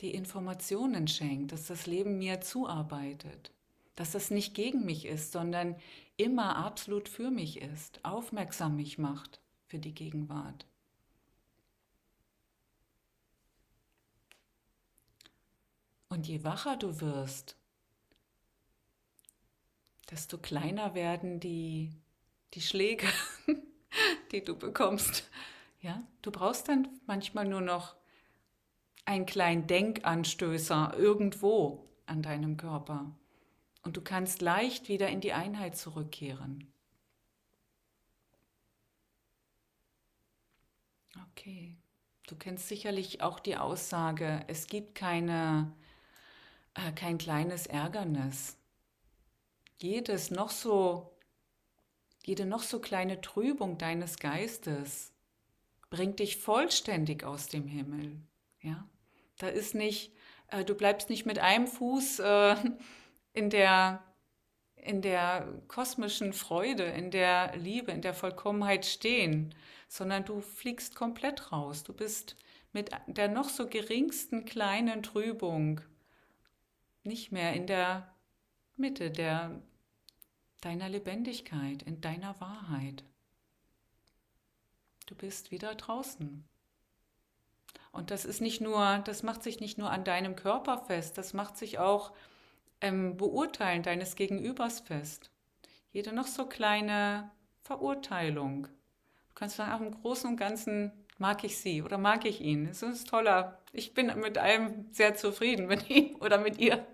die Informationen schenkt, dass das Leben mir zuarbeitet, dass das nicht gegen mich ist, sondern immer absolut für mich ist, aufmerksam mich macht für die Gegenwart. Und je wacher du wirst, desto kleiner werden die, die Schläge, die du bekommst. Ja, du brauchst dann manchmal nur noch einen kleinen Denkanstößer irgendwo an deinem Körper. Und du kannst leicht wieder in die Einheit zurückkehren. Okay. Du kennst sicherlich auch die Aussage, es gibt keine, äh, kein kleines Ärgernis. Jedes noch so, jede noch so kleine Trübung deines Geistes bringt dich vollständig aus dem Himmel. Ja? Da ist nicht, äh, du bleibst nicht mit einem Fuß äh, in der in der kosmischen Freude, in der Liebe, in der Vollkommenheit stehen, sondern du fliegst komplett raus. Du bist mit der noch so geringsten kleinen Trübung nicht mehr in der Mitte der deiner Lebendigkeit, in deiner Wahrheit. Du bist wieder draußen. Und das ist nicht nur, das macht sich nicht nur an deinem Körper fest, das macht sich auch im Beurteilen deines Gegenübers fest. Jede noch so kleine Verurteilung. Du kannst sagen, ach, im Großen und Ganzen mag ich sie oder mag ich ihn. Es ist toller. Ich bin mit allem sehr zufrieden mit ihm oder mit ihr.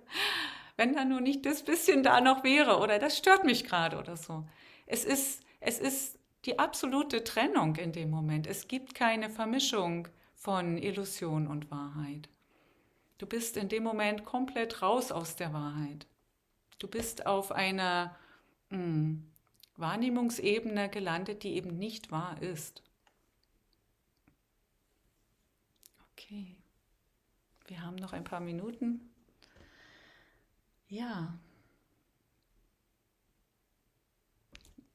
Wenn da nur nicht das bisschen da noch wäre oder das stört mich gerade oder so. Es ist, es ist die absolute Trennung in dem Moment. Es gibt keine Vermischung von Illusion und Wahrheit. Du bist in dem Moment komplett raus aus der Wahrheit. Du bist auf einer mh, hm, Wahrnehmungsebene gelandet, die eben nicht wahr ist. Okay, wir haben noch ein paar Minuten. Ja.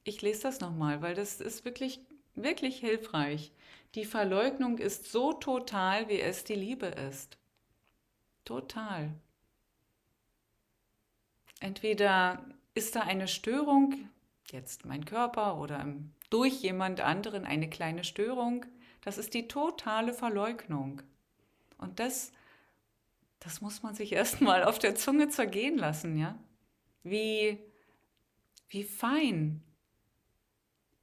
Ich lese das nochmal, weil das ist wirklich, wirklich hilfreich. Die Verleugnung ist so total, wie es die Liebe ist. Total. Entweder ist da eine Störung, jetzt mein Körper oder durch jemand anderen eine kleine Störung, das ist die totale Verleugnung. Und das, das muss man sich erstmal auf der Zunge zergehen lassen, ja? Wie, wie fein,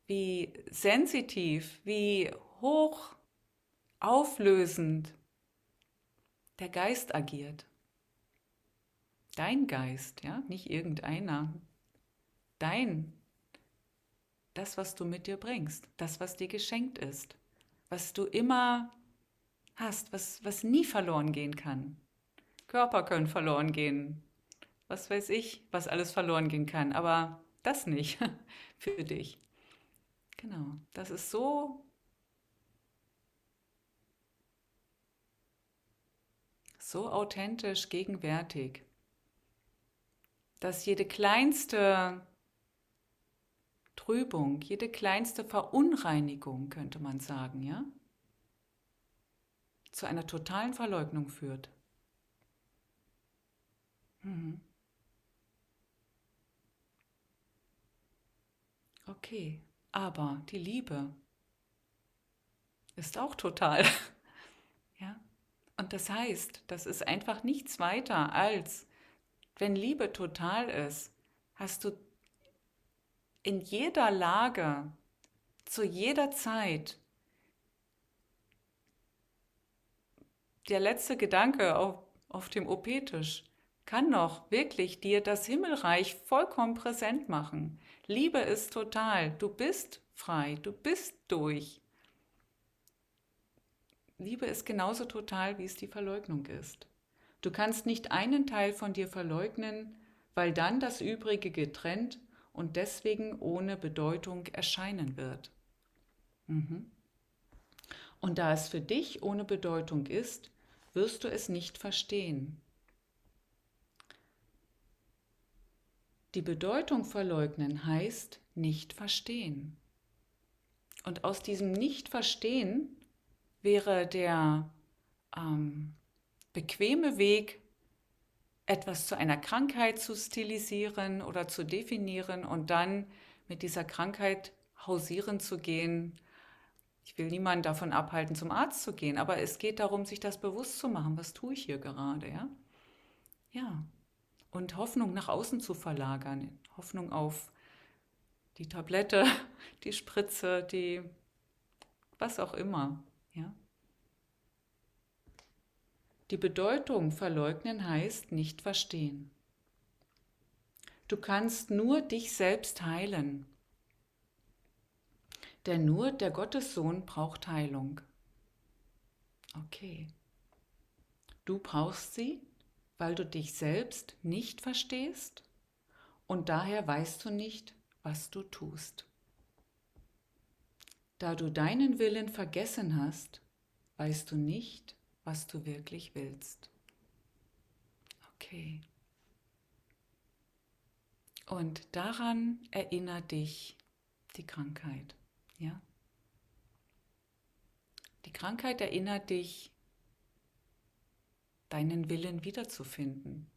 wie sensitiv, wie hoch auflösend der Geist agiert. Dein Geist, ja, nicht irgendeiner. Dein, das, was du mit dir bringst, das, was dir geschenkt ist, was du immer hast, was, was nie verloren gehen kann. Körper können verloren gehen. Was weiß ich, was alles verloren gehen kann, aber das nicht für dich. Genau, das ist so so authentisch gegenwärtig, dass jede kleinste Trübung, jede kleinste Verunreinigung, könnte man sagen, ja, zu einer totalen Verleugnung führt. Mhm. Okay, aber die Liebe ist auch total. ja, Und das heißt, das ist einfach nichts weiter als, wenn Liebe total ist, hast du in jeder Lage, zu jeder Zeit, der letzte Gedanke auf, auf dem OP-Tisch kann noch wirklich dir das Himmelreich vollkommen präsent machen. Liebe ist total. Du bist frei. Du bist durch. Liebe ist genauso total, wie es die Verleugnung ist. Du kannst nicht einen Teil von dir verleugnen, weil dann das Übrige getrennt und deswegen ohne Bedeutung erscheinen wird. Mhm. Und da es für dich ohne Bedeutung ist, wirst du es nicht verstehen. Die Bedeutung verleugnen heißt nicht verstehen. Und aus diesem Nicht-Verstehen wäre der ähm, bequeme Weg, etwas zu einer Krankheit zu stilisieren oder zu definieren und dann mit dieser Krankheit hausieren zu gehen. Ich will niemanden davon abhalten, zum Arzt zu gehen, aber es geht darum, sich das bewusst zu machen. Was tue ich hier gerade? Ja, ja. Und Hoffnung nach außen zu verlagern. Hoffnung auf die Tablette, die Spritze, die was auch immer. Ja? Die Bedeutung verleugnen heißt nicht verstehen. Du kannst nur dich selbst heilen. Denn nur der Gottessohn braucht Heilung. Okay. Du brauchst sie, weil du dich selbst nicht verstehst und daher weißt du nicht, was du tust. Da du deinen Willen vergessen hast, weißt du nicht, was du wirklich willst. Okay. Und daran erinnert dich die Krankheit. Ja? Die Krankheit erinnert dich, deinen Willen wiederzufinden.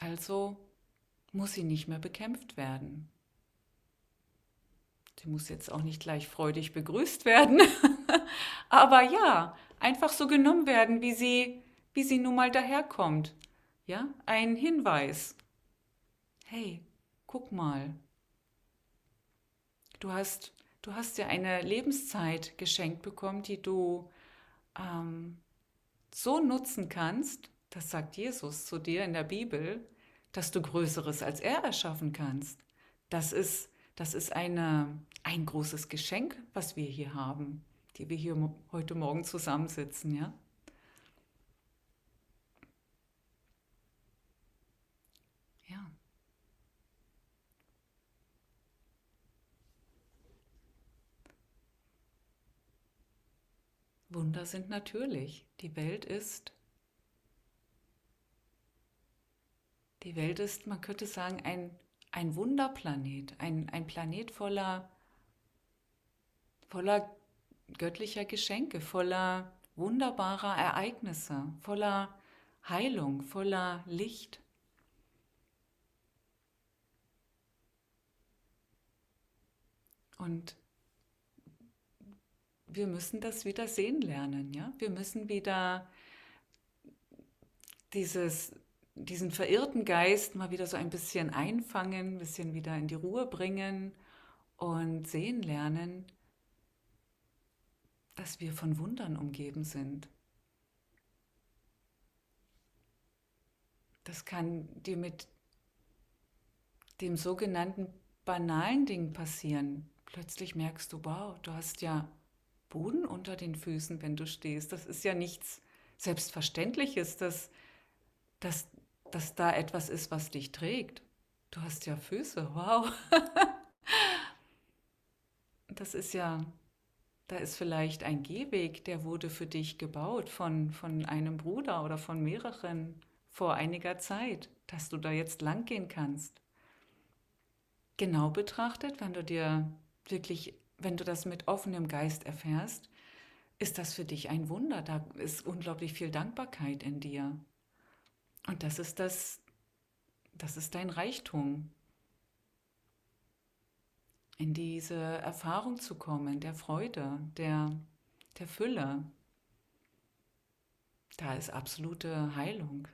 Also muss sie nicht mehr bekämpft werden. Sie muss jetzt auch nicht gleich freudig begrüßt werden, aber ja, einfach so genommen werden, wie sie, wie sie nun mal daherkommt. Ja, ein Hinweis. Hey, guck mal. Du hast, du hast ja eine Lebenszeit geschenkt bekommen, die du ähm, so nutzen kannst, das sagt Jesus zu dir in der Bibel, dass du Größeres als er erschaffen kannst. Das ist, das ist eine, ein großes Geschenk, was wir hier haben, die wir hier heute Morgen zusammensitzen, ja? Wunder sind natürlich. Die Welt ist Die Welt ist, man könnte sagen, ein, ein Wunderplanet, ein, ein Planet voller, voller göttlicher Geschenke, voller wunderbarer Ereignisse, voller Heilung, voller Licht. Und wir müssen das wieder sehen lernen, ja? Wir müssen wieder dieses diesen verirrten Geist mal wieder so ein bisschen einfangen, ein bisschen wieder in die Ruhe bringen und sehen lernen, dass wir von Wundern umgeben sind. Das kann dir mit dem sogenannten banalen Ding passieren. Plötzlich merkst du, wow, du hast ja Boden unter den Füßen, wenn du stehst. Das ist ja nichts Selbstverständliches, dass, dass dass da etwas ist, was dich trägt. Du hast ja Füße, wow. das ist ja, da ist vielleicht ein Gehweg, der wurde für dich gebaut von, von einem Bruder oder von mehreren vor einiger Zeit, dass du da jetzt lang gehen kannst. Genau betrachtet, wenn du dir wirklich, wenn du das mit offenem Geist erfährst, ist das für dich ein Wunder. Da ist unglaublich viel Dankbarkeit in dir. Und das ist das, das ist dein Reichtum. In diese Erfahrung zu kommen, der Freude, der, der Fülle. da ist absolute Heilung.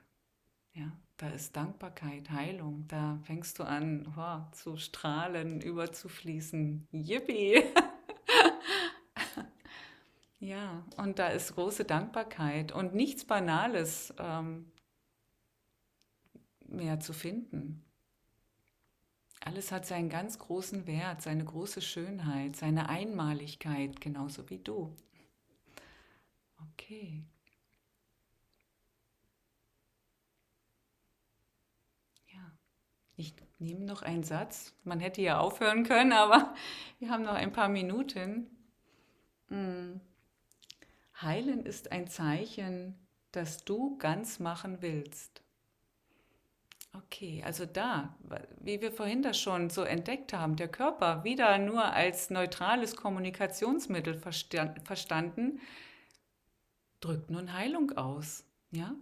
Ja, da ist Dankbarkeit, Heilung. Da fängst du an oh, zu strahlen, überzufließen. Yippie! ja, und da ist große Dankbarkeit und nichts Banales ähm, mehr zu finden. Alles hat seinen ganz großen Wert, seine große Schönheit, seine Einmaligkeit, genauso wie du. Okay. Ich nehme noch einen Satz. Man hätte ja aufhören können, aber wir haben noch ein paar Minuten. Hm. Heilen ist ein Zeichen, dass du ganz machen willst. Okay, also da, wie wir vorhin das schon so entdeckt haben, der Körper wieder nur als neutrales Kommunikationsmittel verstanden, drückt nun Heilung aus. Ja?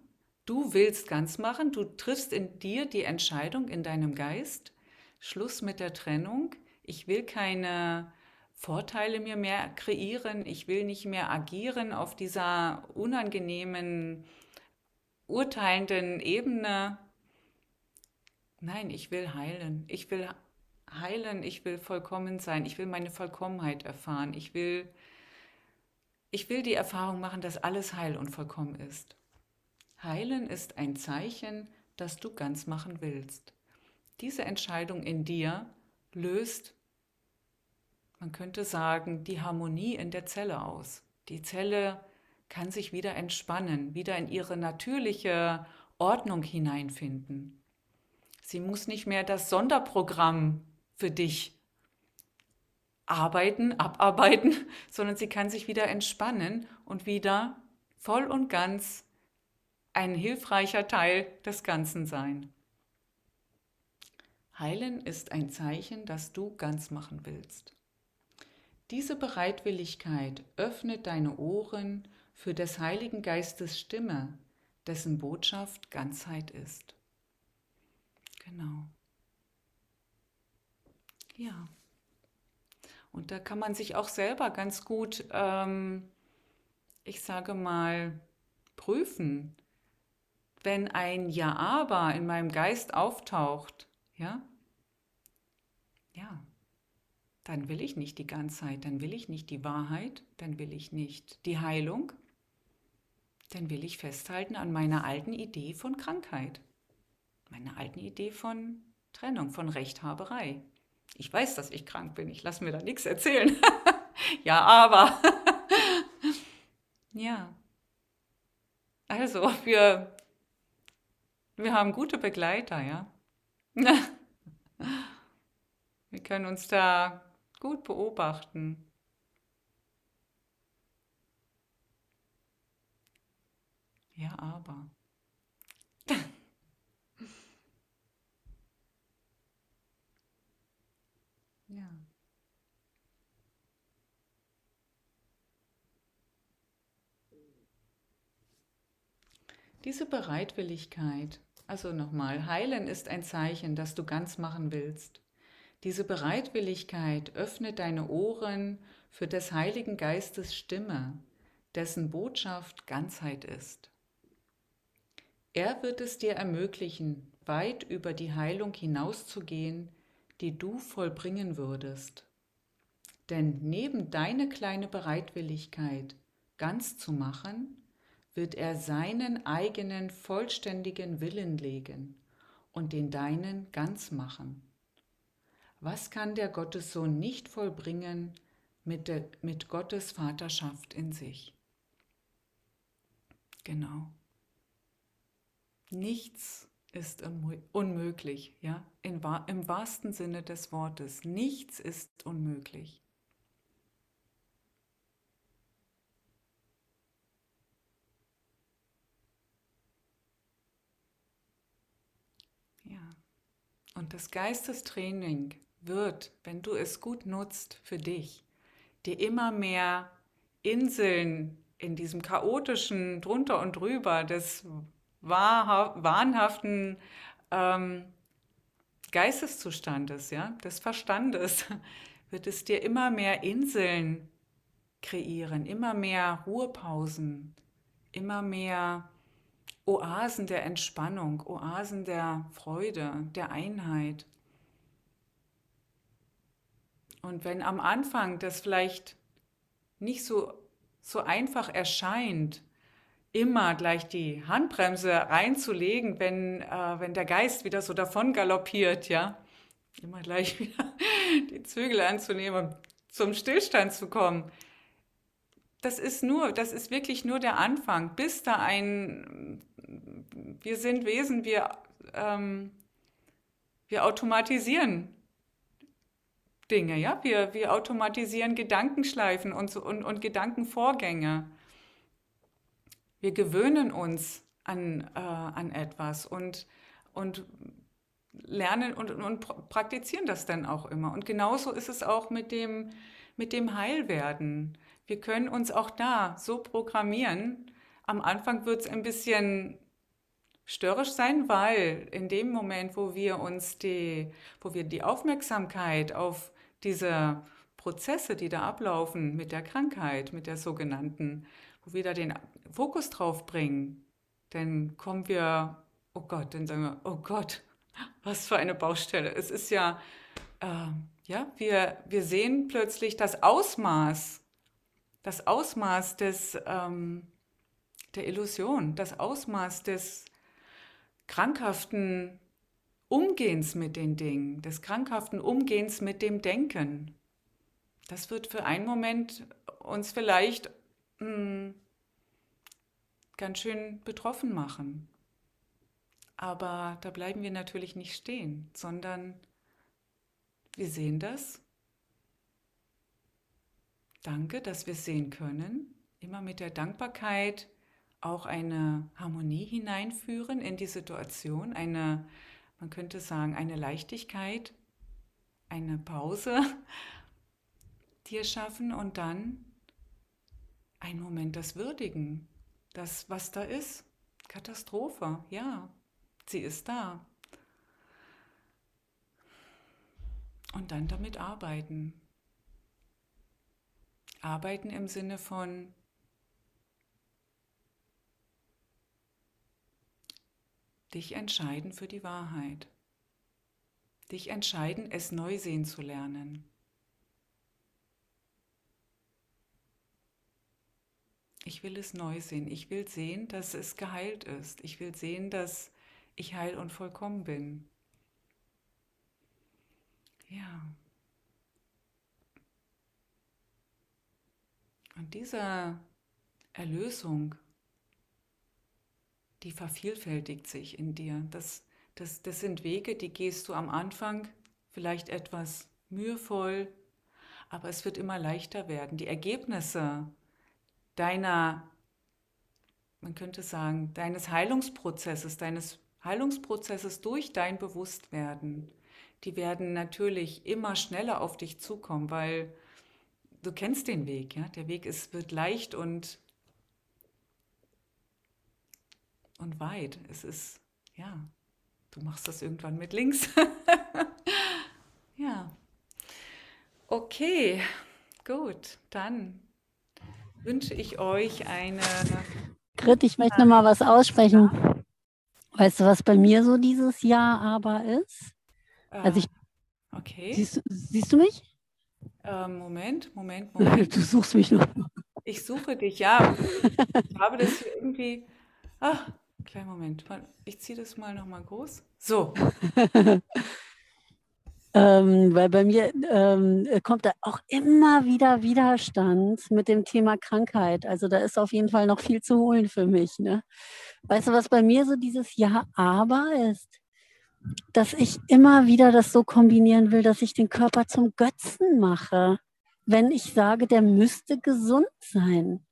Du willst ganz machen, du triffst in dir die Entscheidung in deinem Geist, Schluss mit der Trennung. Ich will keine Vorteile mir mehr kreieren, ich will nicht mehr agieren auf dieser unangenehmen, urteilenden Ebene, Nein, ich will heilen. Ich will heilen, ich will vollkommen sein, ich will meine Vollkommenheit erfahren. Ich will ich will die Erfahrung machen, dass alles heil und vollkommen ist. Heilen ist ein Zeichen, dass du ganz machen willst. Diese Entscheidung in dir löst, man könnte sagen, die Harmonie in der Zelle aus. Die Zelle kann sich wieder entspannen, wieder in ihre natürliche Ordnung hineinfinden. Sie muss nicht mehr das Sonderprogramm für dich arbeiten, abarbeiten, sondern sie kann sich wieder entspannen und wieder voll und ganz ein hilfreicher Teil des Ganzen sein. Heilen ist ein Zeichen, dass du ganz machen willst. Diese Bereitwilligkeit öffnet deine Ohren für des Heiligen Geistes Stimme, dessen Botschaft Ganzheit ist. Genau. Ja. Und da kann man sich auch selber ganz gut, ähm, ich sage mal, prüfen. Wenn ein Ja-Aber in meinem Geist auftaucht, ja, ja, dann will ich nicht die Ganzheit, dann will ich nicht die Wahrheit, dann will ich nicht die Heilung, dann will ich festhalten an meiner alten Idee von Krankheit meiner alten Idee von Trennung, von Rechthaberei. Ich weiß, dass ich krank bin, ich lasse mir da nichts erzählen. ja, aber. ja. Also, wir, wir haben gute Begleiter, ja. wir können uns da gut beobachten. Ja, aber. Ja. Diese Bereitwilligkeit, also nochmal, heilen ist ein Zeichen, dass du ganz machen willst. Diese Bereitwilligkeit öffnet deine Ohren für des Heiligen Geistes Stimme, dessen Botschaft Ganzheit ist. Er wird es dir ermöglichen, weit über die Heilung hinauszugehen, die du vollbringen würdest. Denn neben deine kleine Bereitwilligkeit, ganz zu machen, wird er seinen eigenen vollständigen Willen legen und den deinen ganz machen. Was kann der Gottessohn nicht vollbringen mit, der, mit Gottes Vaterschaft in sich? Genau. Nichts ist unmöglich, ja, im wahrsten Sinne des Wortes. Nichts ist unmöglich. Ja, und das Geistestraining wird, wenn du es gut nutzt für dich, dir immer mehr Inseln in diesem chaotischen drunter und drüber des wahnhaften ähm, Geisteszustandes, ja, des Verstandes, wird es dir immer mehr Inseln kreieren, immer mehr Ruhepausen, immer mehr Oasen der Entspannung, Oasen der Freude, der Einheit. Und wenn am Anfang das vielleicht nicht so, so einfach erscheint, immer gleich die Handbremse reinzulegen, wenn, äh, wenn der Geist wieder so davon galoppiert, ja, immer gleich wieder die Zügel anzunehmen, zum Stillstand zu kommen. Das ist nur, das ist wirklich nur der Anfang, bis da ein, wir sind Wesen, wir, ähm, wir automatisieren Dinge, ja, wir, wir automatisieren Gedankenschleifen und, und, und Gedankenvorgänge. Wir gewöhnen uns an, äh, an etwas und, und lernen und, und praktizieren das dann auch immer. Und genauso ist es auch mit dem, mit dem Heilwerden. Wir können uns auch da so programmieren. Am Anfang wird es ein bisschen störrisch sein, weil in dem Moment, wo wir uns die, wo wir die Aufmerksamkeit auf diese Prozesse, die da ablaufen mit der Krankheit, mit der sogenannten, wo wir da den Fokus drauf bringen, dann kommen wir, oh Gott, dann sagen wir, oh Gott, was für eine Baustelle. Es ist ja, äh, ja, wir, wir sehen plötzlich das Ausmaß, das Ausmaß des, ähm, der Illusion, das Ausmaß des krankhaften Umgehens mit den Dingen, des krankhaften Umgehens mit dem Denken. Das wird für einen Moment uns vielleicht mh, hm, ganz schön betroffen machen. Aber da bleiben wir natürlich nicht stehen, sondern wir sehen das. Danke, dass wir sehen können. Immer mit der Dankbarkeit auch eine Harmonie hineinführen in die Situation, eine, man könnte sagen, eine Leichtigkeit, eine Pause dir schaffen und dann einen Moment das Würdigen, das, was da ist. Katastrophe, ja, Sie ist da. Und dann damit arbeiten. Arbeiten im Sinne von dich entscheiden für die Wahrheit. Dich entscheiden, es neu sehen zu lernen. Ich will es neu sehen. Ich will sehen, dass es geheilt ist. Ich will sehen, dass ich heil und vollkommen bin. Ja. Und diese Erlösung, die vervielfältigt sich in dir. Das, das, das sind Wege, die gehst du am Anfang vielleicht etwas mühevoll, aber es wird immer leichter werden. Die Ergebnisse deiner, man könnte sagen, deines Heilungsprozesses, deines Heilungsprozesses durch dein Bewusstwerden, die werden natürlich immer schneller auf dich zukommen, weil du kennst den Weg, ja? Der Weg ist, wird leicht und, und weit. Es ist, ja, du machst das irgendwann mit links. ja. Okay, gut, dann wünsche ich euch eine. Grit, ich möchte noch mal was aussprechen. Weißt du, was bei mir so dieses Jahr aber ist? Also ich. Okay. Siehst, siehst du mich? Ähm, Moment, Moment, Moment. Du suchst mich noch. Ich suche dich, ja. Ich habe das hier irgendwie. Ach, kleinen Moment. Ich ziehe das mal nochmal groß. So. ähm, weil bei mir ähm, kommt da auch immer wieder Widerstand mit dem Thema Krankheit. Also da ist auf jeden Fall noch viel zu holen für mich. Ne? Weißt du, was bei mir so dieses Ja, aber ist? Dass ich immer wieder das so kombinieren will, dass ich den Körper zum Götzen mache. Wenn ich sage, der müsste gesund sein.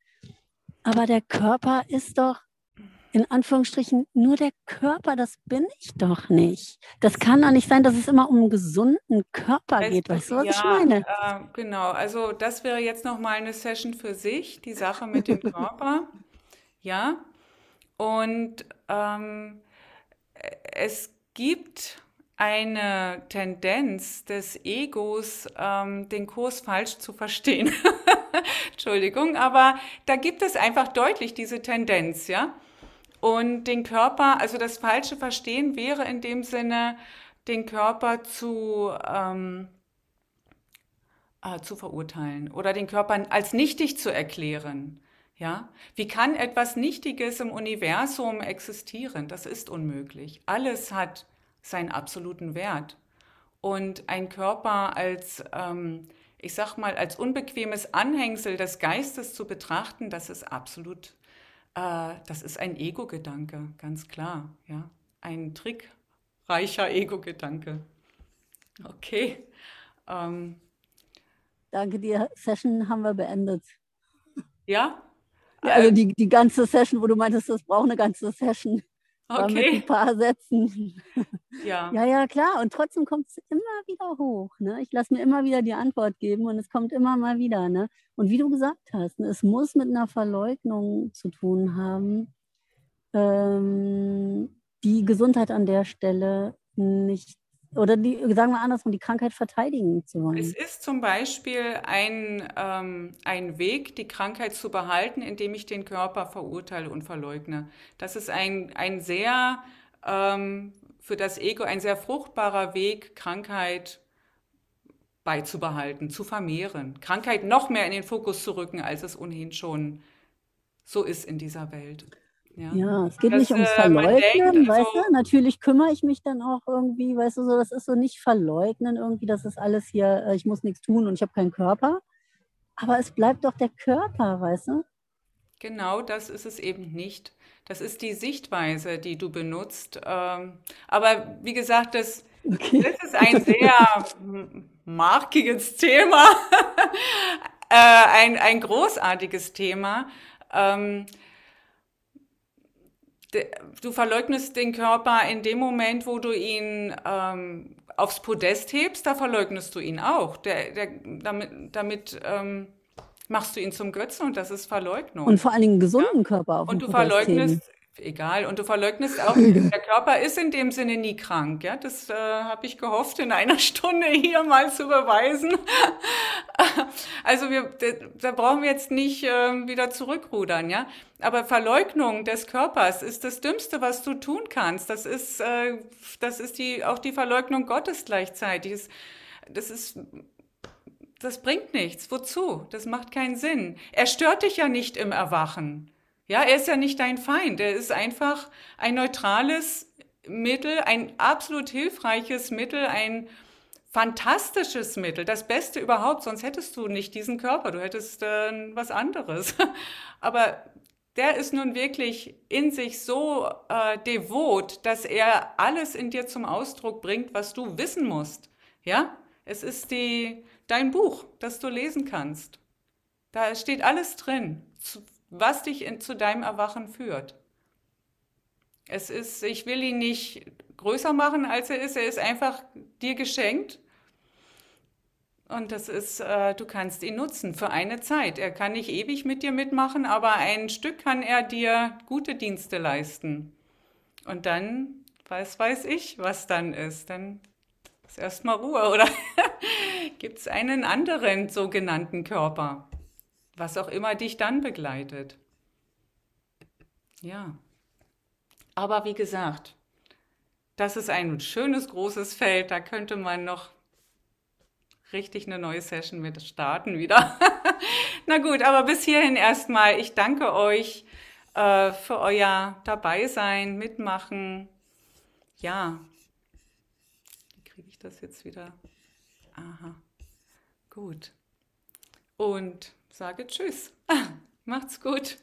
Aber der Körper ist doch in Anführungsstrichen nur der Körper, das bin ich doch nicht. Das kann doch nicht sein, dass es immer um einen gesunden Körper weißt geht. Weißt du, was ja, ich meine? Äh, genau, also das wäre jetzt nochmal eine Session für sich, die Sache mit dem Körper. ja, und ähm, es gibt eine Tendenz des Egos, ähm, den Kurs falsch zu verstehen. Entschuldigung, aber da gibt es einfach deutlich diese Tendenz, ja. Und den Körper, also das falsche Verstehen wäre in dem Sinne, den Körper zu, ähm, äh, zu verurteilen oder den Körper als nichtig zu erklären. Ja, wie kann etwas Nichtiges im Universum existieren? Das ist unmöglich. Alles hat seinen absoluten Wert. Und ein Körper als, ähm, ich sag mal, als unbequemes Anhängsel des Geistes zu betrachten, das ist absolut, äh, das ist ein Ego-Gedanke, ganz klar. Ja, ein trickreicher Ego-Gedanke. Okay. Ähm, Danke, die Session haben wir beendet. Ja? ja also die, die ganze Session, wo du meintest, das braucht eine ganze Session. Okay. Mit ein paar Sätzen. Ja. Ja, ja, klar. Und trotzdem kommt es immer wieder hoch. Ne? Ich lasse mir immer wieder die Antwort geben und es kommt immer mal wieder. Ne? Und wie du gesagt hast, ne, es muss mit einer Verleugnung zu tun haben, ähm, die Gesundheit an der Stelle nicht oder die, sagen wir andersrum, die Krankheit verteidigen zu wollen. Es ist zum Beispiel ein, ähm, ein Weg, die Krankheit zu behalten, indem ich den Körper verurteile und verleugne. Das ist ein, ein sehr, ähm, für das Ego ein sehr fruchtbarer Weg, Krankheit beizubehalten, zu vermehren, Krankheit noch mehr in den Fokus zu rücken, als es ohnehin schon so ist in dieser Welt. Ja, ja es geht das, nicht ums äh, Verleugnen, denkt, weißt also, du? Natürlich kümmere ich mich dann auch irgendwie, weißt du, so, das ist so nicht verleugnen irgendwie, das ist alles hier, äh, ich muss nichts tun und ich habe keinen Körper. Aber es bleibt doch der Körper, weißt du? Genau, das ist es eben nicht. Das ist die Sichtweise, die du benutzt. Ähm, aber wie gesagt, das, okay. das ist ein sehr markiges Thema, äh, ein, ein großartiges Thema. Du verleugnest den Körper in dem Moment, wo du ihn ähm, aufs Podest hebst, da verleugnest du ihn auch. Der, der, damit damit ähm, machst du ihn zum Götzen und das ist Verleugnung. Und vor allen Dingen gesunden ja? Körper auf Und du Podest verleugnest. Egal. Und du verleugnest auch, der Körper ist in dem Sinne nie krank. Ja, das äh, habe ich gehofft, in einer Stunde hier mal zu beweisen. also wir, da brauchen wir jetzt nicht äh, wieder zurückrudern. Ja, aber Verleugnung des Körpers ist das Dümmste, was du tun kannst. Das ist, äh, das ist die, auch die Verleugnung Gottes gleichzeitig. Das, das ist das bringt nichts. Wozu? Das macht keinen Sinn. Er stört dich ja nicht im Erwachen. Ja, er ist ja nicht dein Feind. Er ist einfach ein neutrales Mittel, ein absolut hilfreiches Mittel, ein fantastisches Mittel, das Beste überhaupt. Sonst hättest du nicht diesen Körper, du hättest äh, was anderes. Aber der ist nun wirklich in sich so äh, devot, dass er alles in dir zum Ausdruck bringt, was du wissen musst. Ja, es ist die, dein Buch, das du lesen kannst. Da steht alles drin, was dich in, zu deinem Erwachen führt. Es ist, ich will ihn nicht größer machen, als er ist. Er ist einfach dir geschenkt. Und das ist, äh, du kannst ihn nutzen für eine Zeit. Er kann nicht ewig mit dir mitmachen, aber ein Stück kann er dir gute Dienste leisten. Und dann, was weiß ich, was dann ist. Dann ist erstmal Ruhe oder gibt es einen anderen sogenannten Körper was auch immer dich dann begleitet. Ja. Aber wie gesagt, das ist ein schönes großes Feld, da könnte man noch richtig eine neue Session mit starten wieder. Na gut, aber bis hierhin erstmal, ich danke euch äh, für euer Dabeisein, Mitmachen. Ja, wie kriege ich das jetzt wieder? Aha, gut. Und sage Tschüss. Macht's gut.